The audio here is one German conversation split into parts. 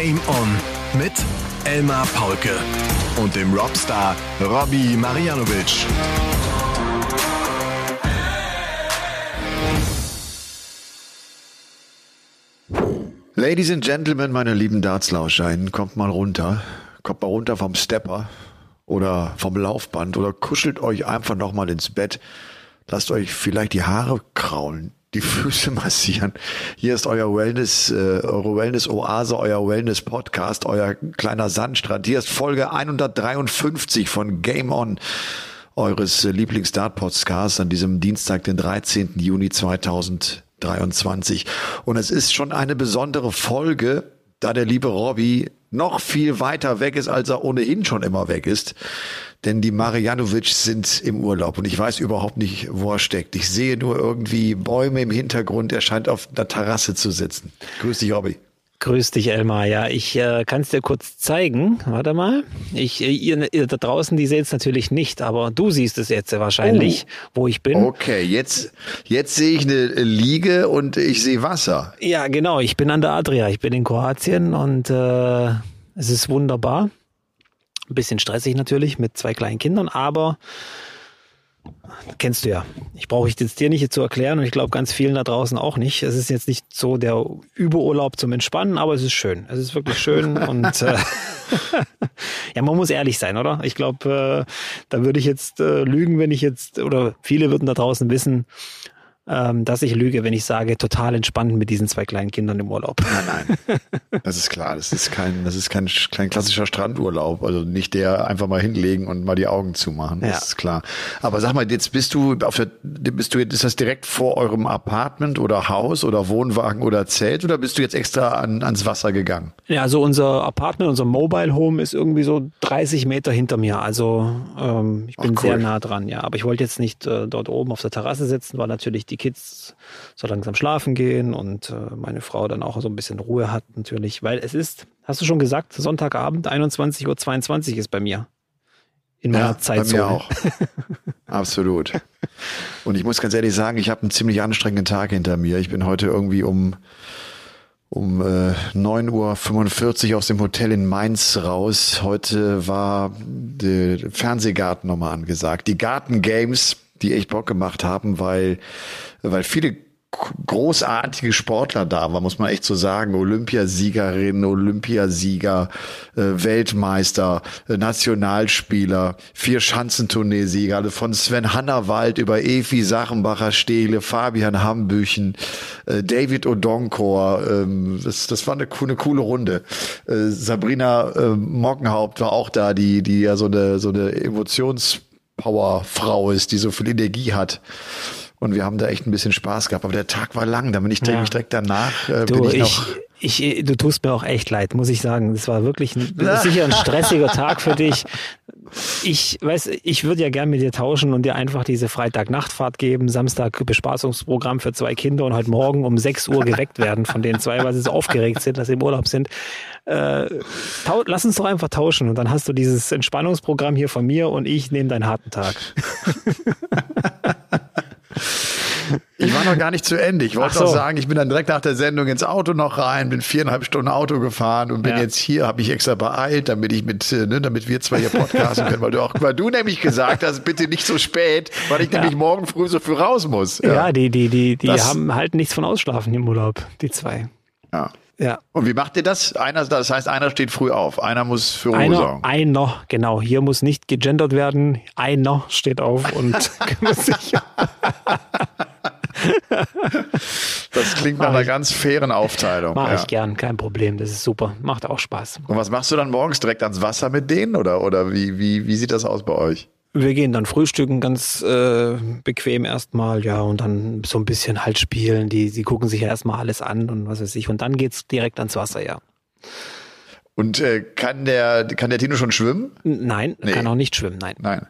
Game On mit Elmar Paulke und dem Robstar Robbie Marianovic. Ladies and Gentlemen, meine lieben Dartslauscher, kommt mal runter. Kommt mal runter vom Stepper oder vom Laufband oder kuschelt euch einfach nochmal ins Bett. Lasst euch vielleicht die Haare kraulen, die Füße massieren. Hier ist euer Wellness, äh, eure Wellness-Oase, euer Wellness-Podcast, euer kleiner Sandstrand. Hier ist Folge 153 von Game On, eures äh, Lieblings-Dart-Podcasts an diesem Dienstag, den 13. Juni 2023. Und es ist schon eine besondere Folge, da der liebe Robby noch viel weiter weg ist, als er ohnehin schon immer weg ist. Denn die Marianovic sind im Urlaub und ich weiß überhaupt nicht, wo er steckt. Ich sehe nur irgendwie Bäume im Hintergrund. Er scheint auf der Terrasse zu sitzen. Grüß dich, Robby. Grüß dich, Elmar. Ja, ich äh, kann es dir kurz zeigen. Warte mal. Ich, äh, ihr, ihr da draußen, die seht es natürlich nicht, aber du siehst es jetzt wahrscheinlich, oh. wo ich bin. Okay, jetzt, jetzt sehe ich eine Liege und ich sehe Wasser. Ja, genau. Ich bin an der Adria. Ich bin in Kroatien und äh, es ist wunderbar. Ein bisschen stressig natürlich mit zwei kleinen Kindern, aber kennst du ja. Ich brauche ich jetzt dir nicht zu erklären und ich glaube ganz vielen da draußen auch nicht. Es ist jetzt nicht so der Überurlaub zum Entspannen, aber es ist schön. Es ist wirklich schön und äh, ja, man muss ehrlich sein, oder? Ich glaube, äh, da würde ich jetzt äh, lügen, wenn ich jetzt oder viele würden da draußen wissen, ähm, dass ich lüge, wenn ich sage, total entspannt mit diesen zwei kleinen Kindern im Urlaub. Nein, nein. Das ist klar. Das ist kein, das ist kein, kein klassischer Strandurlaub. Also nicht der einfach mal hinlegen und mal die Augen zumachen. Das ja. ist klar. Aber sag mal, jetzt bist du auf der, bist du, ist das direkt vor eurem Apartment oder Haus oder Wohnwagen oder Zelt oder bist du jetzt extra an, ans Wasser gegangen? Ja, also unser Apartment, unser Mobile Home ist irgendwie so 30 Meter hinter mir. Also ähm, ich bin Ach, cool. sehr nah dran, ja. Aber ich wollte jetzt nicht äh, dort oben auf der Terrasse sitzen, weil natürlich die Kids so langsam schlafen gehen und äh, meine Frau dann auch so ein bisschen Ruhe hat natürlich, weil es ist, hast du schon gesagt, Sonntagabend 21.22 Uhr ist bei mir. In meiner ja, Zeitzone. Bei mir auch. Absolut. Und ich muss ganz ehrlich sagen, ich habe einen ziemlich anstrengenden Tag hinter mir. Ich bin heute irgendwie um um äh, 9.45 Uhr aus dem Hotel in Mainz raus. Heute war der Fernsehgarten nochmal angesagt. Die Garten Games, die echt Bock gemacht haben, weil weil viele großartige Sportler da waren, muss man echt so sagen. Olympiasiegerin, Olympiasieger, äh, Weltmeister, äh, Nationalspieler, vier Schanzentourneesieger, also von Sven Hannawald über Efi Sachenbacher Stehle, Fabian Hambüchen, äh, David Odonkor. Ähm, das, das war eine, eine coole Runde. Sabrina Mockenhaupt war auch da, die, die ja so eine, so eine Emotionspowerfrau ist, die so viel Energie hat. Und wir haben da echt ein bisschen Spaß gehabt. Aber der Tag war lang. Da bin ich ja. direkt danach. Äh, du, bin ich, noch ich, ich, du tust mir auch echt leid, muss ich sagen. Das war wirklich ein, sicher ein stressiger Tag für dich. Ich weiß, ich würde ja gern mit dir tauschen und dir einfach diese Freitag-Nachtfahrt geben, Samstag Bespaßungsprogramm für zwei Kinder und heute Morgen um 6 Uhr geweckt werden von den zwei, weil sie so aufgeregt sind, dass sie im Urlaub sind. Äh, lass uns doch einfach tauschen und dann hast du dieses Entspannungsprogramm hier von mir und ich nehme deinen harten Tag. Ich war noch gar nicht zu Ende. Ich wollte so. noch sagen, ich bin dann direkt nach der Sendung ins Auto noch rein, bin viereinhalb Stunden Auto gefahren und bin ja. jetzt hier, habe ich extra beeilt, damit ich mit, äh, ne, damit wir zwei hier podcasten können, weil du auch, weil du nämlich gesagt hast, bitte nicht so spät, weil ich ja. nämlich morgen früh so früh raus muss. Ja, ja die, die, die, die das, haben halt nichts von Ausschlafen im Urlaub, die zwei. Ja. Ja. Und wie macht ihr das? Einer, das heißt, einer steht früh auf, einer muss für Ruhe einer, sorgen. Einer, genau. Hier muss nicht gegendert werden. Einer steht auf und kümmert sich. das klingt nach einer ganz fairen Aufteilung. Mache ja. ich gern, kein Problem. Das ist super. Macht auch Spaß. Und was machst du dann morgens direkt ans Wasser mit denen oder, oder wie, wie, wie sieht das aus bei euch? Wir gehen dann frühstücken ganz äh, bequem erstmal, ja, und dann so ein bisschen halt spielen. Die, die gucken sich ja erstmal alles an und was weiß ich. Und dann geht's direkt ans Wasser, ja. Und äh, kann der kann der Tino schon schwimmen? Nein, nee. kann auch nicht schwimmen, nein. Nein.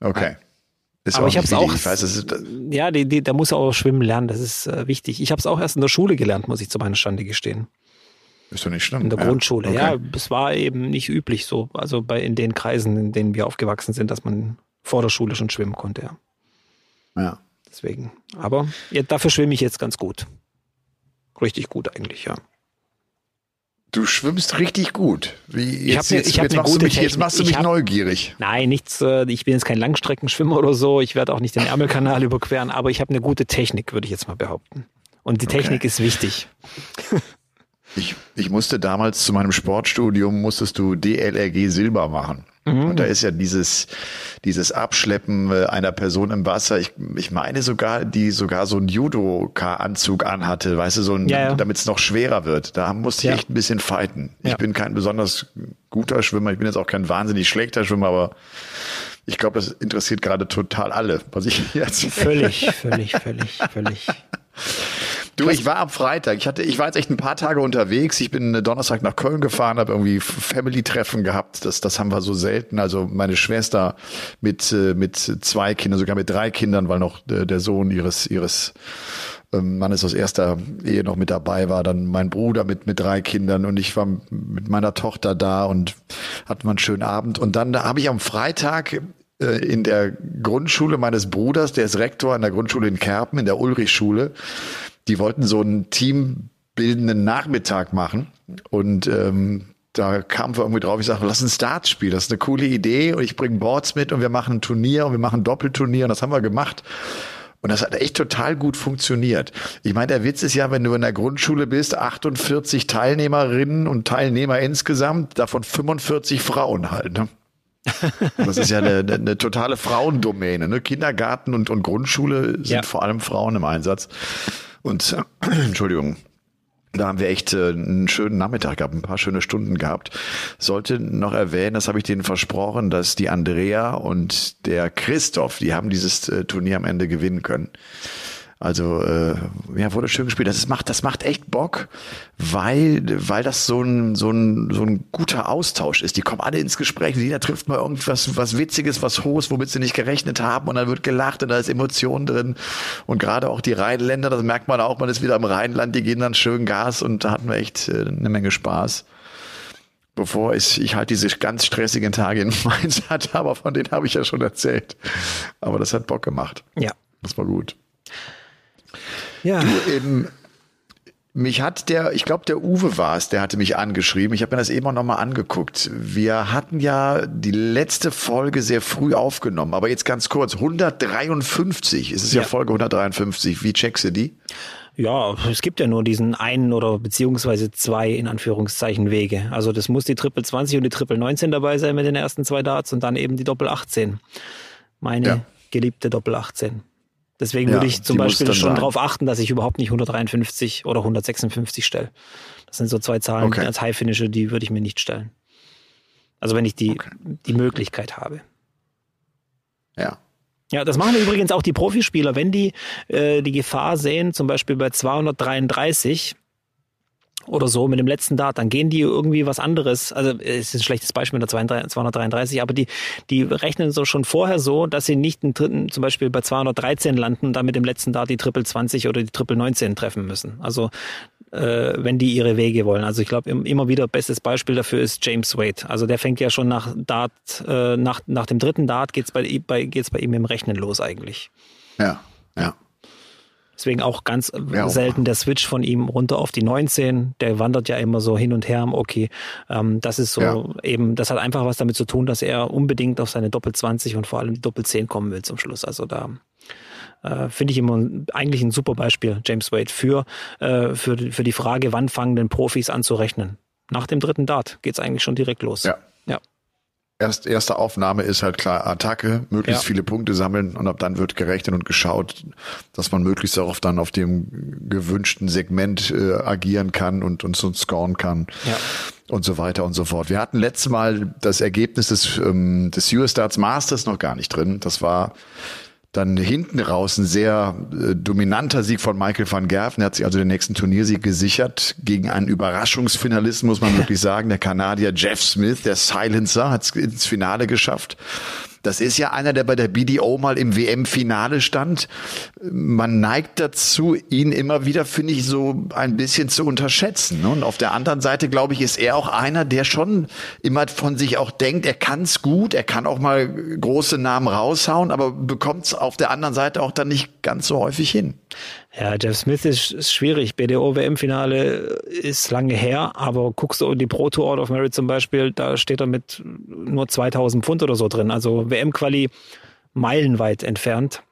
Okay. Nein. Ist Aber ich habe es auch. Ich weiß, ist, ja, die, die, da muss er auch schwimmen lernen. Das ist äh, wichtig. Ich habe es auch erst in der Schule gelernt, muss ich zu meiner Stande gestehen. Ist doch nicht schlimm. In der ja. Grundschule, okay. ja. Es war eben nicht üblich so. Also bei in den Kreisen, in denen wir aufgewachsen sind, dass man vor der Schule schon schwimmen konnte, ja. Ja. Deswegen. Aber ja, dafür schwimme ich jetzt ganz gut. Richtig gut eigentlich, ja. Du schwimmst richtig gut. Wie, jetzt, ich jetzt, ich jetzt, machst du mich, jetzt machst du mich hab, neugierig. Nein, nichts. Äh, ich bin jetzt kein Langstreckenschwimmer oder so. Ich werde auch nicht den Ärmelkanal überqueren, aber ich habe eine gute Technik, würde ich jetzt mal behaupten. Und die Technik okay. ist wichtig. Ich, ich musste damals zu meinem Sportstudium, musstest du DLRG Silber machen. Mhm. Und da ist ja dieses, dieses Abschleppen äh, einer Person im Wasser. Ich, ich meine sogar, die sogar so einen Judoka-Anzug anhatte, weißt du, so ein, ja, ja. damit es noch schwerer wird. Da musste ich ja. echt ein bisschen fighten. Ich bin kein besonders guter Schwimmer. Ich bin jetzt auch kein wahnsinnig schlechter Schwimmer, aber ich glaube, das interessiert gerade total alle, was ich jetzt. Völlig, völlig, völlig, völlig. Du, ich war am Freitag. Ich hatte, ich war jetzt echt ein paar Tage unterwegs. Ich bin Donnerstag nach Köln gefahren, habe irgendwie Family-Treffen gehabt. Das, das haben wir so selten. Also meine Schwester mit äh, mit zwei Kindern, sogar mit drei Kindern, weil noch der Sohn ihres ihres ähm, Mannes aus erster Ehe noch mit dabei war. Dann mein Bruder mit mit drei Kindern und ich war mit meiner Tochter da und hatten wir einen schönen Abend. Und dann habe ich am Freitag äh, in der Grundschule meines Bruders, der ist Rektor an der Grundschule in Kerpen, in der Ulrichschule, die wollten so einen teambildenden Nachmittag machen und ähm, da kam wir irgendwie drauf, ich sage, lass ein Start spielen, das ist eine coole Idee und ich bringe Boards mit und wir machen ein Turnier und wir machen ein Doppelturnier und das haben wir gemacht. Und das hat echt total gut funktioniert. Ich meine, der Witz ist ja, wenn du in der Grundschule bist, 48 Teilnehmerinnen und Teilnehmer insgesamt, davon 45 Frauen halt. Ne? Das ist ja eine, eine, eine totale Frauendomäne. Ne? Kindergarten und, und Grundschule sind ja. vor allem Frauen im Einsatz. Und äh, Entschuldigung, da haben wir echt äh, einen schönen Nachmittag gehabt, ein paar schöne Stunden gehabt. Sollte noch erwähnen, das habe ich denen versprochen, dass die Andrea und der Christoph, die haben dieses äh, Turnier am Ende gewinnen können. Also äh, ja, wurde schön gespielt. Das macht, das macht echt Bock, weil, weil das so ein, so ein, so ein guter Austausch ist. Die kommen alle ins Gespräch. Jeder trifft mal irgendwas, was Witziges, was Hohes, womit sie nicht gerechnet haben, und dann wird gelacht und da ist Emotion drin. Und gerade auch die Rheinländer, das merkt man auch, man ist wieder im Rheinland, die gehen dann schön Gas und da hatten wir echt äh, eine Menge Spaß bevor ich, ich halt diese ganz stressigen Tage in Mainz hatte, aber von denen habe ich ja schon erzählt. Aber das hat Bock gemacht. Ja. Das war gut. Ja. Du, ähm, mich hat der, ich glaube, der Uwe war es, der hatte mich angeschrieben. Ich habe mir das eben auch nochmal angeguckt. Wir hatten ja die letzte Folge sehr früh aufgenommen, aber jetzt ganz kurz, 153, es ist ja, ja Folge 153. Wie checkst du die? Ja, es gibt ja nur diesen einen oder beziehungsweise zwei in Anführungszeichen Wege. Also das muss die Triple 20 und die Triple 19 dabei sein mit den ersten zwei Darts und dann eben die Doppel 18. Meine ja. geliebte Doppel 18. Deswegen ja, würde ich zum Beispiel schon darauf achten, dass ich überhaupt nicht 153 oder 156 stelle. Das sind so zwei Zahlen okay. als High Finisher, die würde ich mir nicht stellen. Also wenn ich die, okay. die Möglichkeit habe. Ja. Ja, das machen übrigens auch die Profispieler, wenn die äh, die Gefahr sehen, zum Beispiel bei 233, oder so mit dem letzten Dart, dann gehen die irgendwie was anderes. Also es ist ein schlechtes Beispiel mit der 233, aber die, die rechnen so schon vorher so, dass sie nicht einen dritten, zum Beispiel bei 213 landen und dann mit dem letzten Dart die Triple 20 oder die Triple 19 treffen müssen. Also äh, wenn die ihre Wege wollen. Also ich glaube immer wieder bestes Beispiel dafür ist James Wade. Also der fängt ja schon nach Dart, äh, nach, nach dem dritten Dart geht's bei, bei, geht's bei ihm im Rechnen los eigentlich. Ja, ja. Deswegen auch ganz ja, selten der Switch von ihm runter auf die 19. Der wandert ja immer so hin und her. Okay, ähm, das ist so ja. eben, das hat einfach was damit zu tun, dass er unbedingt auf seine Doppel 20 und vor allem die Doppel 10 kommen will zum Schluss. Also da äh, finde ich immer eigentlich ein super Beispiel, James Wade, für, äh, für, für die Frage, wann fangen denn Profis an zu rechnen? Nach dem dritten Dart geht's eigentlich schon direkt los. Ja. Erst, erste Aufnahme ist halt klar Attacke, möglichst ja. viele Punkte sammeln und ab dann wird gerechnet und geschaut, dass man möglichst auch dann auf dem gewünschten Segment äh, agieren kann und, und so scoren kann. Ja. Und so weiter und so fort. Wir hatten letztes Mal das Ergebnis des, ähm, des US Darts Masters noch gar nicht drin. Das war dann hinten raus ein sehr äh, dominanter Sieg von Michael van Gerven. Er hat sich also den nächsten Turniersieg gesichert gegen einen Überraschungsfinalisten, muss man wirklich sagen. Der Kanadier Jeff Smith, der Silencer, hat es ins Finale geschafft. Das ist ja einer, der bei der BDO mal im WM-Finale stand. Man neigt dazu, ihn immer wieder, finde ich, so ein bisschen zu unterschätzen. Und auf der anderen Seite, glaube ich, ist er auch einer, der schon immer von sich auch denkt, er kann es gut, er kann auch mal große Namen raushauen, aber bekommt es auf der anderen Seite auch dann nicht ganz so häufig hin. Ja, Jeff Smith ist, ist schwierig. BDO-WM-Finale ist lange her, aber guckst du in die Pro Tour Out of Merit zum Beispiel, da steht er mit nur 2000 Pfund oder so drin. Also WM-Quali meilenweit entfernt.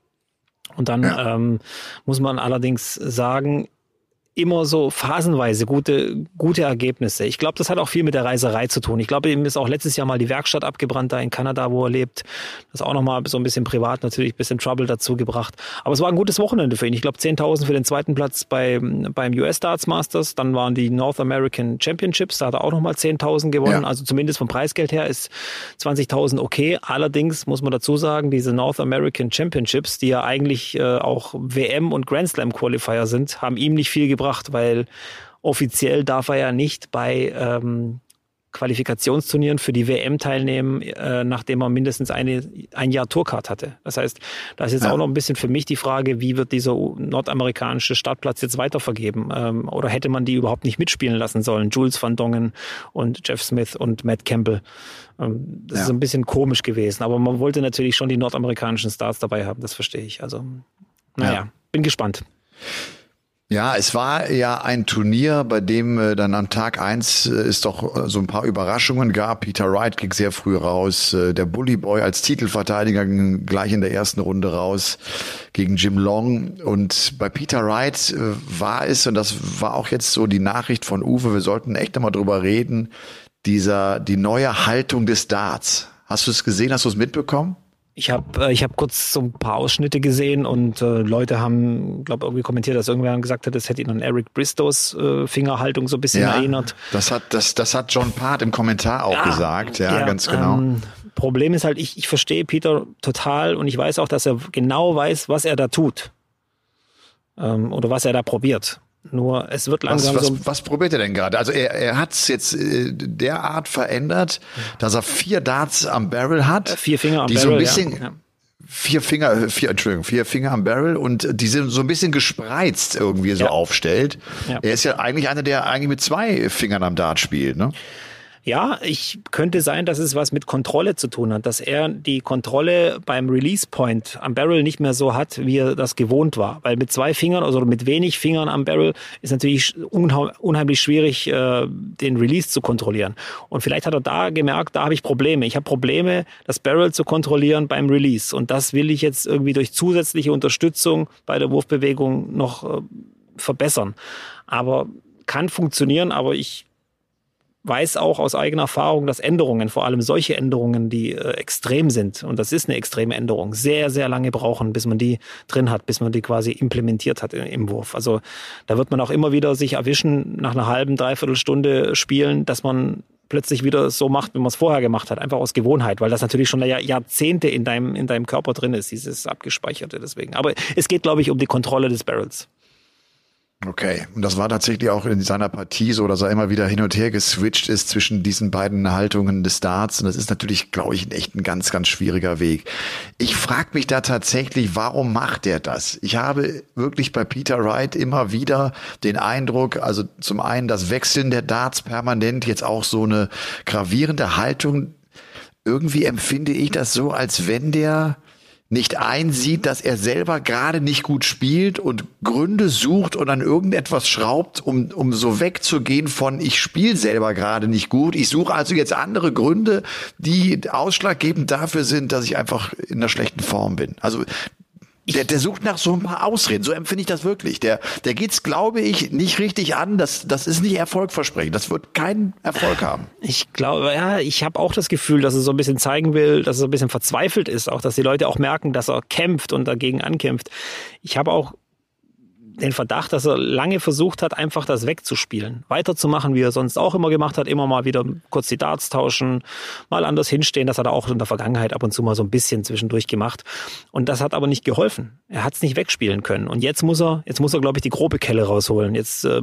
Und dann ja. ähm, muss man allerdings sagen, immer so phasenweise gute, gute Ergebnisse. Ich glaube, das hat auch viel mit der Reiserei zu tun. Ich glaube, ihm ist auch letztes Jahr mal die Werkstatt abgebrannt da in Kanada, wo er lebt. Das auch nochmal so ein bisschen privat natürlich ein bisschen Trouble dazu gebracht. Aber es war ein gutes Wochenende für ihn. Ich glaube, 10.000 für den zweiten Platz bei, beim US Darts Masters. Dann waren die North American Championships. Da hat er auch nochmal 10.000 gewonnen. Ja. Also zumindest vom Preisgeld her ist 20.000 okay. Allerdings muss man dazu sagen, diese North American Championships, die ja eigentlich äh, auch WM und Grand Slam Qualifier sind, haben ihm nicht viel gebracht gebracht, weil offiziell darf er ja nicht bei ähm, Qualifikationsturnieren für die WM teilnehmen, äh, nachdem er mindestens eine, ein Jahr Tourcard hatte. Das heißt, da ist jetzt ja. auch noch ein bisschen für mich die Frage, wie wird dieser nordamerikanische Startplatz jetzt weitervergeben? Ähm, oder hätte man die überhaupt nicht mitspielen lassen sollen? Jules van Dongen und Jeff Smith und Matt Campbell. Ähm, das ja. ist ein bisschen komisch gewesen, aber man wollte natürlich schon die nordamerikanischen Stars dabei haben, das verstehe ich. Also, naja, ja. bin gespannt. Ja, es war ja ein Turnier, bei dem äh, dann am Tag eins äh, es doch äh, so ein paar Überraschungen gab. Peter Wright ging sehr früh raus. Äh, der Bully Boy als Titelverteidiger ging gleich in der ersten Runde raus gegen Jim Long. Und bei Peter Wright äh, war es, und das war auch jetzt so die Nachricht von Uwe, wir sollten echt nochmal drüber reden, dieser, die neue Haltung des Darts. Hast du es gesehen? Hast du es mitbekommen? Ich habe äh, ich hab kurz so ein paar Ausschnitte gesehen und äh, Leute haben, glaube irgendwie kommentiert, dass irgendwer gesagt hat, es hätte ihn an Eric Bristows äh, Fingerhaltung so ein bisschen ja, erinnert. Das hat, das, das hat John Part im Kommentar auch ja, gesagt, ja, ja ganz genau. Ähm, Problem ist halt, ich, ich verstehe Peter total und ich weiß auch, dass er genau weiß, was er da tut. Ähm, oder was er da probiert. Nur es wird langsam was, was, so. Was probiert er denn gerade? Also er, er hat es jetzt äh, derart verändert, dass er vier Darts am Barrel hat. Äh, vier Finger am die Barrel. So ein bisschen, ja. Vier Finger, äh, vier, Entschuldigung, vier Finger am Barrel und die sind so ein bisschen gespreizt irgendwie so ja. aufstellt. Ja. Er ist ja eigentlich einer, der eigentlich mit zwei Fingern am Dart spielt, ne? Ja, ich könnte sein, dass es was mit Kontrolle zu tun hat, dass er die Kontrolle beim Release Point am Barrel nicht mehr so hat, wie er das gewohnt war. Weil mit zwei Fingern also mit wenig Fingern am Barrel ist natürlich unheimlich schwierig, äh, den Release zu kontrollieren. Und vielleicht hat er da gemerkt, da habe ich Probleme. Ich habe Probleme, das Barrel zu kontrollieren beim Release. Und das will ich jetzt irgendwie durch zusätzliche Unterstützung bei der Wurfbewegung noch äh, verbessern. Aber kann funktionieren, aber ich weiß auch aus eigener Erfahrung, dass Änderungen, vor allem solche Änderungen, die äh, extrem sind, und das ist eine extreme Änderung, sehr, sehr lange brauchen, bis man die drin hat, bis man die quasi implementiert hat im Wurf. Also da wird man auch immer wieder sich erwischen, nach einer halben, dreiviertel Stunde spielen, dass man plötzlich wieder so macht, wie man es vorher gemacht hat, einfach aus Gewohnheit, weil das natürlich schon Jahrzehnte in deinem, in deinem Körper drin ist, dieses abgespeicherte deswegen. Aber es geht, glaube ich, um die Kontrolle des Barrels. Okay, und das war tatsächlich auch in seiner Partie so, dass er immer wieder hin und her geswitcht ist zwischen diesen beiden Haltungen des Darts. Und das ist natürlich, glaube ich, echt ein ganz, ganz schwieriger Weg. Ich frage mich da tatsächlich, warum macht er das? Ich habe wirklich bei Peter Wright immer wieder den Eindruck, also zum einen das Wechseln der Darts permanent, jetzt auch so eine gravierende Haltung. Irgendwie empfinde ich das so, als wenn der nicht einsieht, dass er selber gerade nicht gut spielt und Gründe sucht und an irgendetwas schraubt, um, um so wegzugehen von ich spiele selber gerade nicht gut. Ich suche also jetzt andere Gründe, die ausschlaggebend dafür sind, dass ich einfach in einer schlechten Form bin. Also der, der sucht nach so ein paar Ausreden. So empfinde ich das wirklich. Der, der geht's, glaube ich, nicht richtig an. Das, das ist nicht erfolgversprechend. Das wird keinen Erfolg haben. Ich glaube, ja, ich habe auch das Gefühl, dass er so ein bisschen zeigen will, dass er so ein bisschen verzweifelt ist, auch dass die Leute auch merken, dass er kämpft und dagegen ankämpft. Ich habe auch den Verdacht, dass er lange versucht hat, einfach das wegzuspielen. Weiterzumachen, wie er sonst auch immer gemacht hat, immer mal wieder kurz die Darts tauschen, mal anders hinstehen. Das hat er auch in der Vergangenheit ab und zu mal so ein bisschen zwischendurch gemacht. Und das hat aber nicht geholfen. Er hat es nicht wegspielen können. Und jetzt muss er, jetzt muss er, glaube ich, die grobe Kelle rausholen. Jetzt äh,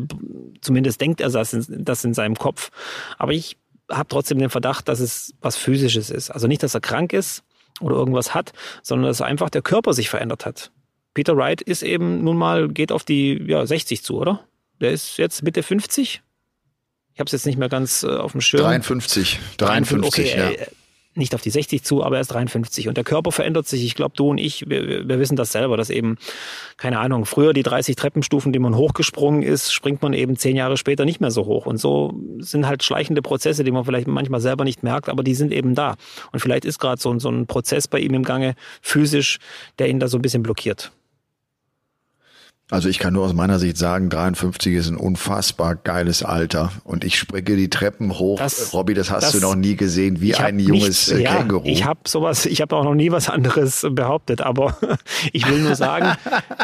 zumindest denkt er das in, das in seinem Kopf. Aber ich habe trotzdem den Verdacht, dass es was Physisches ist. Also nicht, dass er krank ist, oder irgendwas hat, sondern dass einfach der Körper sich verändert hat. Peter Wright ist eben nun mal, geht auf die ja, 60 zu, oder? Der ist jetzt Mitte 50? Ich habe es jetzt nicht mehr ganz äh, auf dem Schirm. 53. 53, okay, ja. Äh, nicht auf die 60 zu, aber er ist 53. Und der Körper verändert sich. Ich glaube, du und ich, wir, wir wissen das selber, dass eben, keine Ahnung, früher die 30 Treppenstufen, die man hochgesprungen ist, springt man eben zehn Jahre später nicht mehr so hoch. Und so sind halt schleichende Prozesse, die man vielleicht manchmal selber nicht merkt, aber die sind eben da. Und vielleicht ist gerade so, so ein Prozess bei ihm im Gange, physisch, der ihn da so ein bisschen blockiert. Also ich kann nur aus meiner Sicht sagen, 53 ist ein unfassbar geiles Alter und ich springe die Treppen hoch. Das, Robby, das hast das, du noch nie gesehen, wie ein junges nichts, ja, Känguru. Ich habe sowas, ich habe auch noch nie was anderes behauptet, aber ich will nur sagen,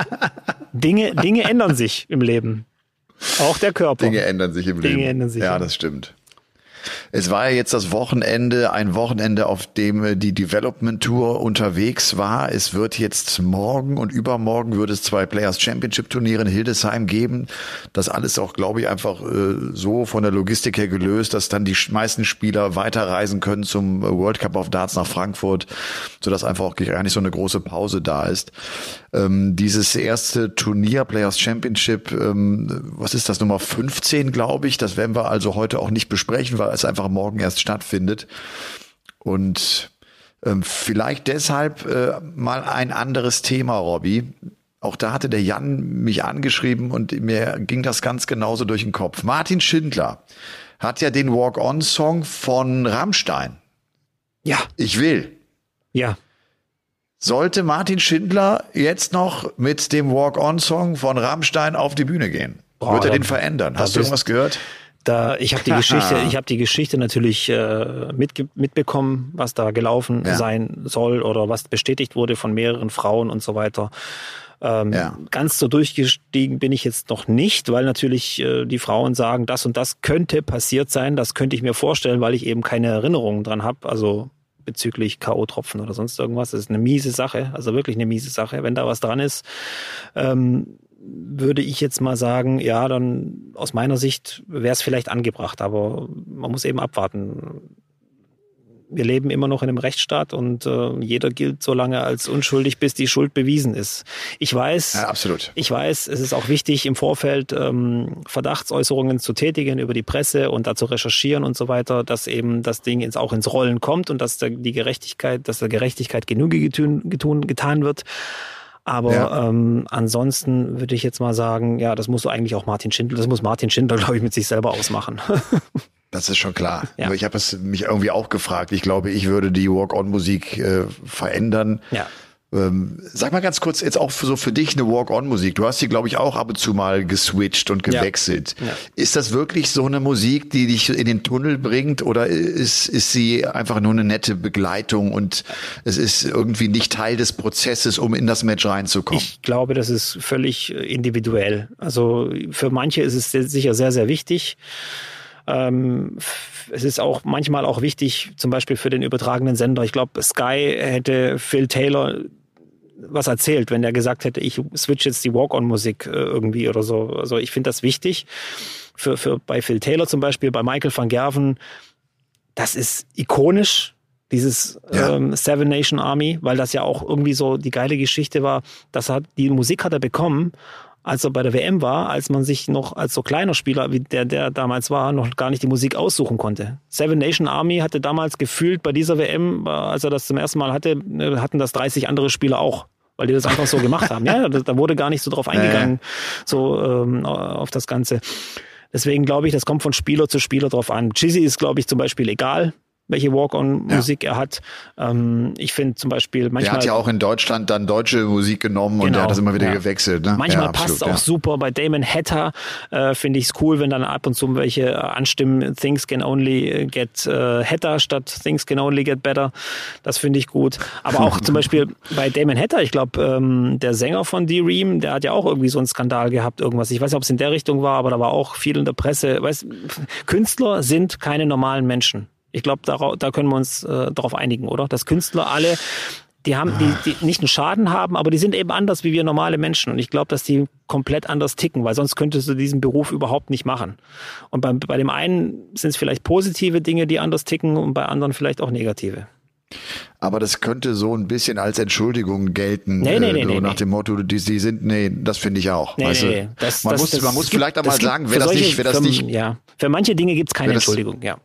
Dinge, Dinge ändern sich im Leben. Auch der Körper. Dinge ändern sich im Dinge Leben. Ändern sich, ja, das stimmt. Es war ja jetzt das Wochenende, ein Wochenende, auf dem äh, die Development Tour unterwegs war. Es wird jetzt morgen und übermorgen wird es zwei Players Championship Turniere in Hildesheim geben. Das alles auch, glaube ich, einfach äh, so von der Logistik her gelöst, dass dann die meisten Spieler weiterreisen können zum World Cup of Darts nach Frankfurt, sodass einfach auch gar nicht so eine große Pause da ist. Ähm, dieses erste Turnier Players Championship, ähm, was ist das Nummer 15, glaube ich. Das werden wir also heute auch nicht besprechen, weil es einfach morgen erst stattfindet. Und ähm, vielleicht deshalb äh, mal ein anderes Thema, Robby. Auch da hatte der Jan mich angeschrieben und mir ging das ganz genauso durch den Kopf. Martin Schindler hat ja den Walk-On-Song von Rammstein. Ja. Ich will. Ja. Sollte Martin Schindler jetzt noch mit dem Walk-On-Song von Rammstein auf die Bühne gehen? Boah, Wird er den verändern? Hast du irgendwas gehört? Da, ich habe die Geschichte, ich habe die Geschichte natürlich äh, mit, mitbekommen, was da gelaufen ja. sein soll oder was bestätigt wurde von mehreren Frauen und so weiter. Ähm, ja. Ganz so durchgestiegen bin ich jetzt noch nicht, weil natürlich äh, die Frauen sagen, das und das könnte passiert sein, das könnte ich mir vorstellen, weil ich eben keine Erinnerungen dran habe. Also bezüglich K.O.-Tropfen oder sonst irgendwas. Das ist eine miese Sache, also wirklich eine miese Sache. Wenn da was dran ist, ähm, würde ich jetzt mal sagen, ja, dann aus meiner Sicht wäre es vielleicht angebracht, aber man muss eben abwarten. Wir leben immer noch in einem Rechtsstaat und äh, jeder gilt so lange als unschuldig, bis die Schuld bewiesen ist. Ich weiß, ja, absolut. ich weiß, es ist auch wichtig, im Vorfeld ähm, Verdachtsäußerungen zu tätigen über die Presse und dazu recherchieren und so weiter, dass eben das Ding ins, auch ins Rollen kommt und dass der, die Gerechtigkeit, dass der Gerechtigkeit Genüge getun, getun, getan wird. Aber ja. ähm, ansonsten würde ich jetzt mal sagen, ja, das muss eigentlich auch Martin Schindler, das muss Martin Schindler, glaube ich, mit sich selber ausmachen. Das ist schon klar. Ja. Ich habe es mich irgendwie auch gefragt. Ich glaube, ich würde die Walk-on-Musik äh, verändern. Ja. Ähm, sag mal ganz kurz, jetzt auch für, so für dich eine Walk-on-Musik. Du hast sie, glaube ich, auch ab und zu mal geswitcht und gewechselt. Ja. Ja. Ist das wirklich so eine Musik, die dich in den Tunnel bringt oder ist, ist sie einfach nur eine nette Begleitung und es ist irgendwie nicht Teil des Prozesses, um in das Match reinzukommen? Ich glaube, das ist völlig äh, individuell. Also für manche ist es sicher sehr, sehr wichtig. Ähm, es ist auch manchmal auch wichtig, zum Beispiel für den übertragenen Sender. Ich glaube, Sky hätte Phil Taylor was erzählt, wenn er gesagt hätte, ich switch jetzt die Walk-on-Musik äh, irgendwie oder so. Also ich finde das wichtig. Für, für bei Phil Taylor zum Beispiel, bei Michael van Gerven, das ist ikonisch, dieses ja. ähm, Seven Nation Army, weil das ja auch irgendwie so die geile Geschichte war. Das hat die Musik hat er bekommen als er bei der WM war, als man sich noch als so kleiner Spieler, wie der, der damals war, noch gar nicht die Musik aussuchen konnte. Seven Nation Army hatte damals gefühlt bei dieser WM, als er das zum ersten Mal hatte, äh, hatten das 30 andere Spieler auch weil die das einfach so gemacht haben. Ja, da wurde gar nicht so drauf eingegangen, so ähm, auf das Ganze. Deswegen glaube ich, das kommt von Spieler zu Spieler drauf an. Chizzy ist, glaube ich, zum Beispiel egal welche Walk-on-Musik ja. er hat. Ähm, ich finde zum Beispiel manchmal. Er hat ja auch in Deutschland dann deutsche Musik genommen genau, und er hat das immer wieder ja. gewechselt. Ne? Manchmal ja, passt es auch super. Bei Damon Hatter äh, finde ich es cool, wenn dann ab und zu welche äh, anstimmen, Things can only get äh, Hatter statt Things can only get better. Das finde ich gut. Aber auch zum Beispiel bei Damon Hatter, ich glaube, ähm, der Sänger von D-Ream, der hat ja auch irgendwie so einen Skandal gehabt, irgendwas. Ich weiß nicht, ob es in der Richtung war, aber da war auch viel in der Presse. Weißt, Künstler sind keine normalen Menschen. Ich glaube, da, da können wir uns äh, darauf einigen, oder? Dass Künstler alle, die haben, die, die nicht einen Schaden haben, aber die sind eben anders wie wir normale Menschen. Und ich glaube, dass die komplett anders ticken, weil sonst könntest du diesen Beruf überhaupt nicht machen. Und bei, bei dem einen sind es vielleicht positive Dinge, die anders ticken und bei anderen vielleicht auch negative. Aber das könnte so ein bisschen als Entschuldigung gelten. Nee, nee, nee, äh, so nee, nach nee. dem Motto, die, die sind, nee, das finde ich auch. Nee, weißt du? nee, nee. Das, man das, muss, das, man muss vielleicht es gibt sagen, für wer das solche nicht, wer das Firmen, nicht, Ja, für manche Dinge gibt es keine Wer das- Entschuldigung, ja.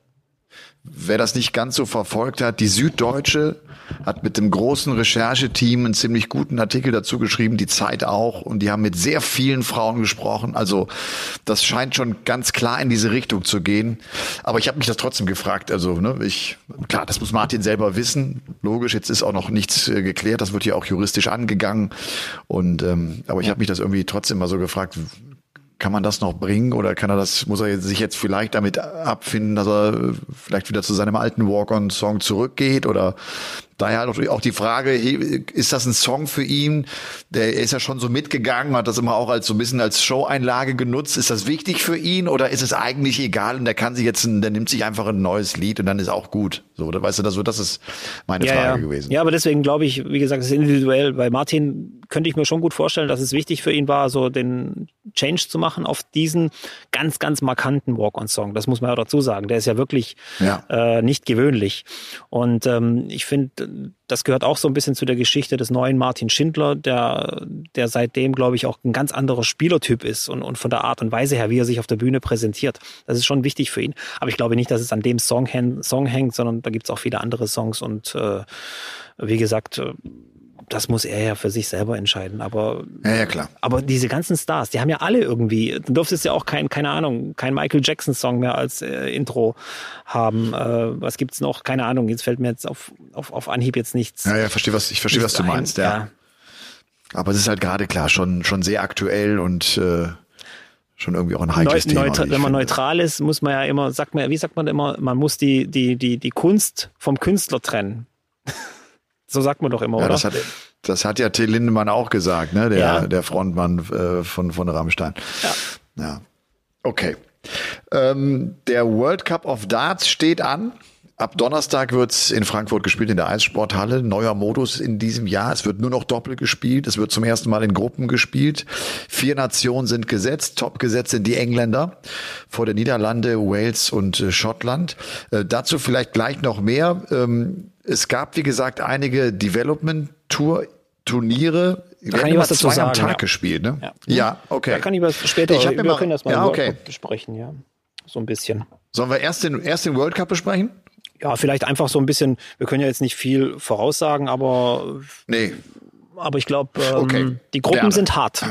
Wer das nicht ganz so verfolgt hat, die Süddeutsche hat mit dem großen Rechercheteam einen ziemlich guten Artikel dazu geschrieben, die Zeit auch, und die haben mit sehr vielen Frauen gesprochen. Also das scheint schon ganz klar in diese Richtung zu gehen. Aber ich habe mich das trotzdem gefragt. Also ne, ich klar, das muss Martin selber wissen. Logisch, jetzt ist auch noch nichts äh, geklärt. Das wird ja auch juristisch angegangen. Und ähm, aber ich habe mich das irgendwie trotzdem mal so gefragt. Kann man das noch bringen oder kann er das, muss er sich jetzt vielleicht damit abfinden, dass er äh, vielleicht wieder zu seinem alten Walk-on-Song zurückgeht oder daher halt auch die Frage, ist das ein Song für ihn? Der ist ja schon so mitgegangen, hat das immer auch als so ein bisschen als Show-Einlage genutzt. Ist das wichtig für ihn oder ist es eigentlich egal und der kann sich jetzt, der nimmt sich einfach ein neues Lied und dann ist auch gut. So, weißt du, das, das ist meine Ja, Frage ja. gewesen. ja, aber deswegen glaube ich, wie gesagt, es ist individuell. Bei Martin könnte ich mir schon gut vorstellen, dass es wichtig für ihn war, so den Change zu machen auf diesen ganz, ganz markanten Walk-on-Song. Das muss man ja dazu sagen. Der ist ja wirklich Ja. äh, nicht gewöhnlich. Und ähm, ich finde, das gehört auch so ein bisschen zu der Geschichte des neuen Martin Schindler, der, der seitdem, glaube ich, auch ein ganz anderer Spielertyp ist und, und von der Art und Weise her, wie er sich auf der Bühne präsentiert. Das ist schon wichtig für ihn. Aber ich glaube nicht, dass es an dem Song, Song hängt, sondern da gibt es auch viele andere Songs und äh, wie gesagt, äh, das muss er ja für sich selber entscheiden. Aber Ja, ja, klar. aber diese ganzen Stars, die haben ja alle irgendwie, du durftest ja auch kein, keine Ahnung, kein Michael Jackson Song mehr als äh, Intro haben. Äh, was gibt's noch? Keine Ahnung. Jetzt fällt mir jetzt auf, auf, auf Anhieb jetzt nichts. Ja, ja, verstehe, was, ich verstehe, was du ein. meinst, ja. Aber es ist halt gerade klar schon, schon sehr aktuell und äh, schon irgendwie auch ein Neu, heikles Thema. wie ich wenn man neutral ist, muss man ja immer, sagt man, wie sagt man immer, man muss die, die, die, die Kunst vom Künstler trennen. So sagt man doch immer, Ja, oder? das hat, das hat ja Till Lindemann auch gesagt, ne? Der, Ja. der Frontmann äh, von, von Rammstein. Ja. Ja. Okay. Ähm, der World Cup of Darts steht an. Ab Donnerstag wird's in Frankfurt gespielt, in der Eissporthalle. Neuer Modus in diesem Jahr. Es wird nur noch Doppel gespielt. Es wird zum ersten Mal in Gruppen gespielt. Vier Nationen sind gesetzt. Top gesetzt sind die Engländer vor der Niederlande, Wales und äh, Schottland. Äh, dazu vielleicht gleich noch mehr. Ähm, es gab, wie gesagt, einige Development Tour Turniere. kann ich was dazu zwei am sagen, Tag ja. gespielt, ne? Ja. Ja, okay. Da kann ich was später, Ich wir mal- können das mal ja, okay. Besprechen, ja. So ein bisschen. Sollen wir erst den, erst den World Cup besprechen? Ja, vielleicht einfach so ein bisschen, wir können ja jetzt nicht viel voraussagen, aber, Nee. aber ich glaube, ähm, Okay. die Gruppen Gerne. sind hart.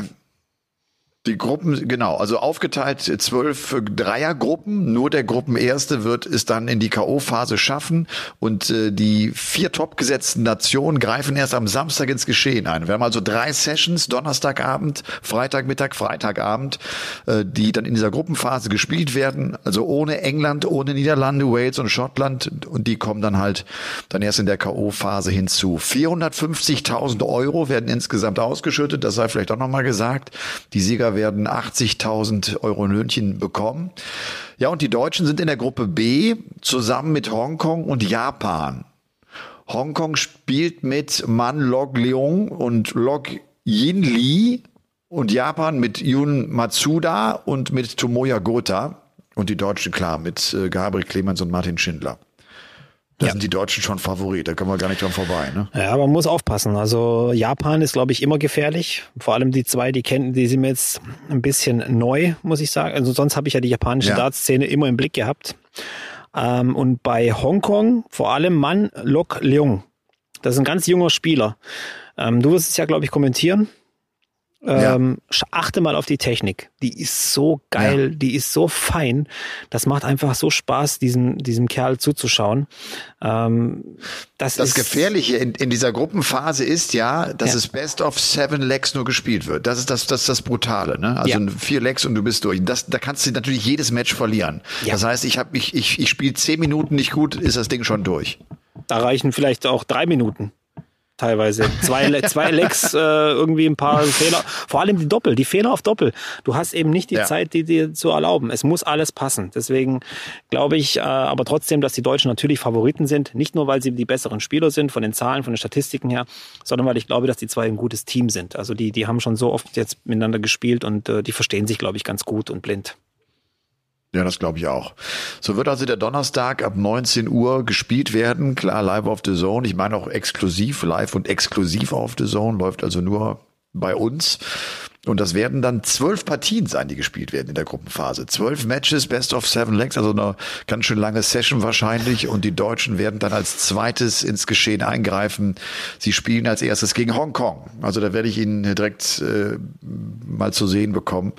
Die Gruppen, genau, also aufgeteilt zwölf Dreiergruppen. Nur der Gruppenerste wird es dann in die K.O.-Phase schaffen und äh, die vier topgesetzten Nationen greifen erst am Samstag ins Geschehen ein. Wir haben also drei Sessions, Donnerstagabend, Freitagmittag, Freitagabend, äh, die dann in dieser Gruppenphase gespielt werden. Also ohne England, ohne Niederlande, Wales und Schottland und die kommen dann halt dann erst in der K.O.-Phase hinzu. 450.000 Euro werden insgesamt ausgeschüttet, das sei vielleicht auch nochmal gesagt. Die Sieger werden 80.000 Euro Löhnchen bekommen. Ja, und die Deutschen sind in der Gruppe B zusammen mit Hongkong und Japan. Hongkong spielt mit Man Lok Leong und Lok Yin Lee und Japan mit Yun Matsuda und mit Tomoya Gota. Und die Deutschen klar mit äh, Gabriel Clemens und Martin Schindler. Da Ja. sind die Deutschen schon Favorit, da können wir gar nicht dran vorbei. Ne? Ja, man muss aufpassen. Also Japan ist, glaube ich, immer gefährlich. Vor allem die zwei, die kennen, die sind mir jetzt ein bisschen neu, muss ich sagen. Also sonst habe ich ja die japanische Ja. Dartszene immer im Blick gehabt. Ähm, und bei Hongkong vor allem Man Lok Leung. Das ist ein ganz junger Spieler. Ähm, du wirst es ja, glaube ich, kommentieren. Ähm, sch- Achte mal auf die Technik. Die ist so geil, die ist so fein. Das macht einfach so Spaß, diesem, diesem Kerl zuzuschauen. Ähm, das, Das ist, Gefährliche in, in dieser Gruppenphase ist ja, dass Ja. es Best of Seven Legs nur gespielt wird. Das ist das, das, das Brutale. Ne? Also Ja. vier Legs und du bist durch. Das, da kannst du natürlich jedes Match verlieren. Ja. Das heißt, ich, hab, ich, ich, ich spiele zehn Minuten nicht gut, ist das Ding schon durch. Da reichen vielleicht auch drei Minuten. Teilweise. Zwei, zwei Lecks, äh, irgendwie ein paar Fehler. Vor allem die Doppel, die Fehler auf Doppel. Du hast eben nicht die Ja. Zeit, die dir zu erlauben. Es muss alles passen. Deswegen glaube ich äh, aber trotzdem, dass die Deutschen natürlich Favoriten sind. Nicht nur, weil sie die besseren Spieler sind, von den Zahlen, von den Statistiken her, sondern weil ich glaube, dass die zwei ein gutes Team sind. Also die, die haben schon so oft jetzt miteinander gespielt und äh, die verstehen sich, glaube ich, ganz gut und blind. Ja, das glaube ich auch. So wird also der Donnerstag ab 19 Uhr gespielt werden. Klar, live auf The Zone. Ich meine auch exklusiv, live und exklusiv auf The Zone. Läuft also nur bei uns. Und das werden dann zwölf Partien sein, die gespielt werden in der Gruppenphase. Zwölf Matches, Best of Seven Legs, also eine ganz schön lange Session wahrscheinlich. Und die Deutschen werden dann als zweites ins Geschehen eingreifen. Sie spielen als erstes gegen Hongkong. Also da werde ich Ihnen direkt äh, mal zu sehen bekommen.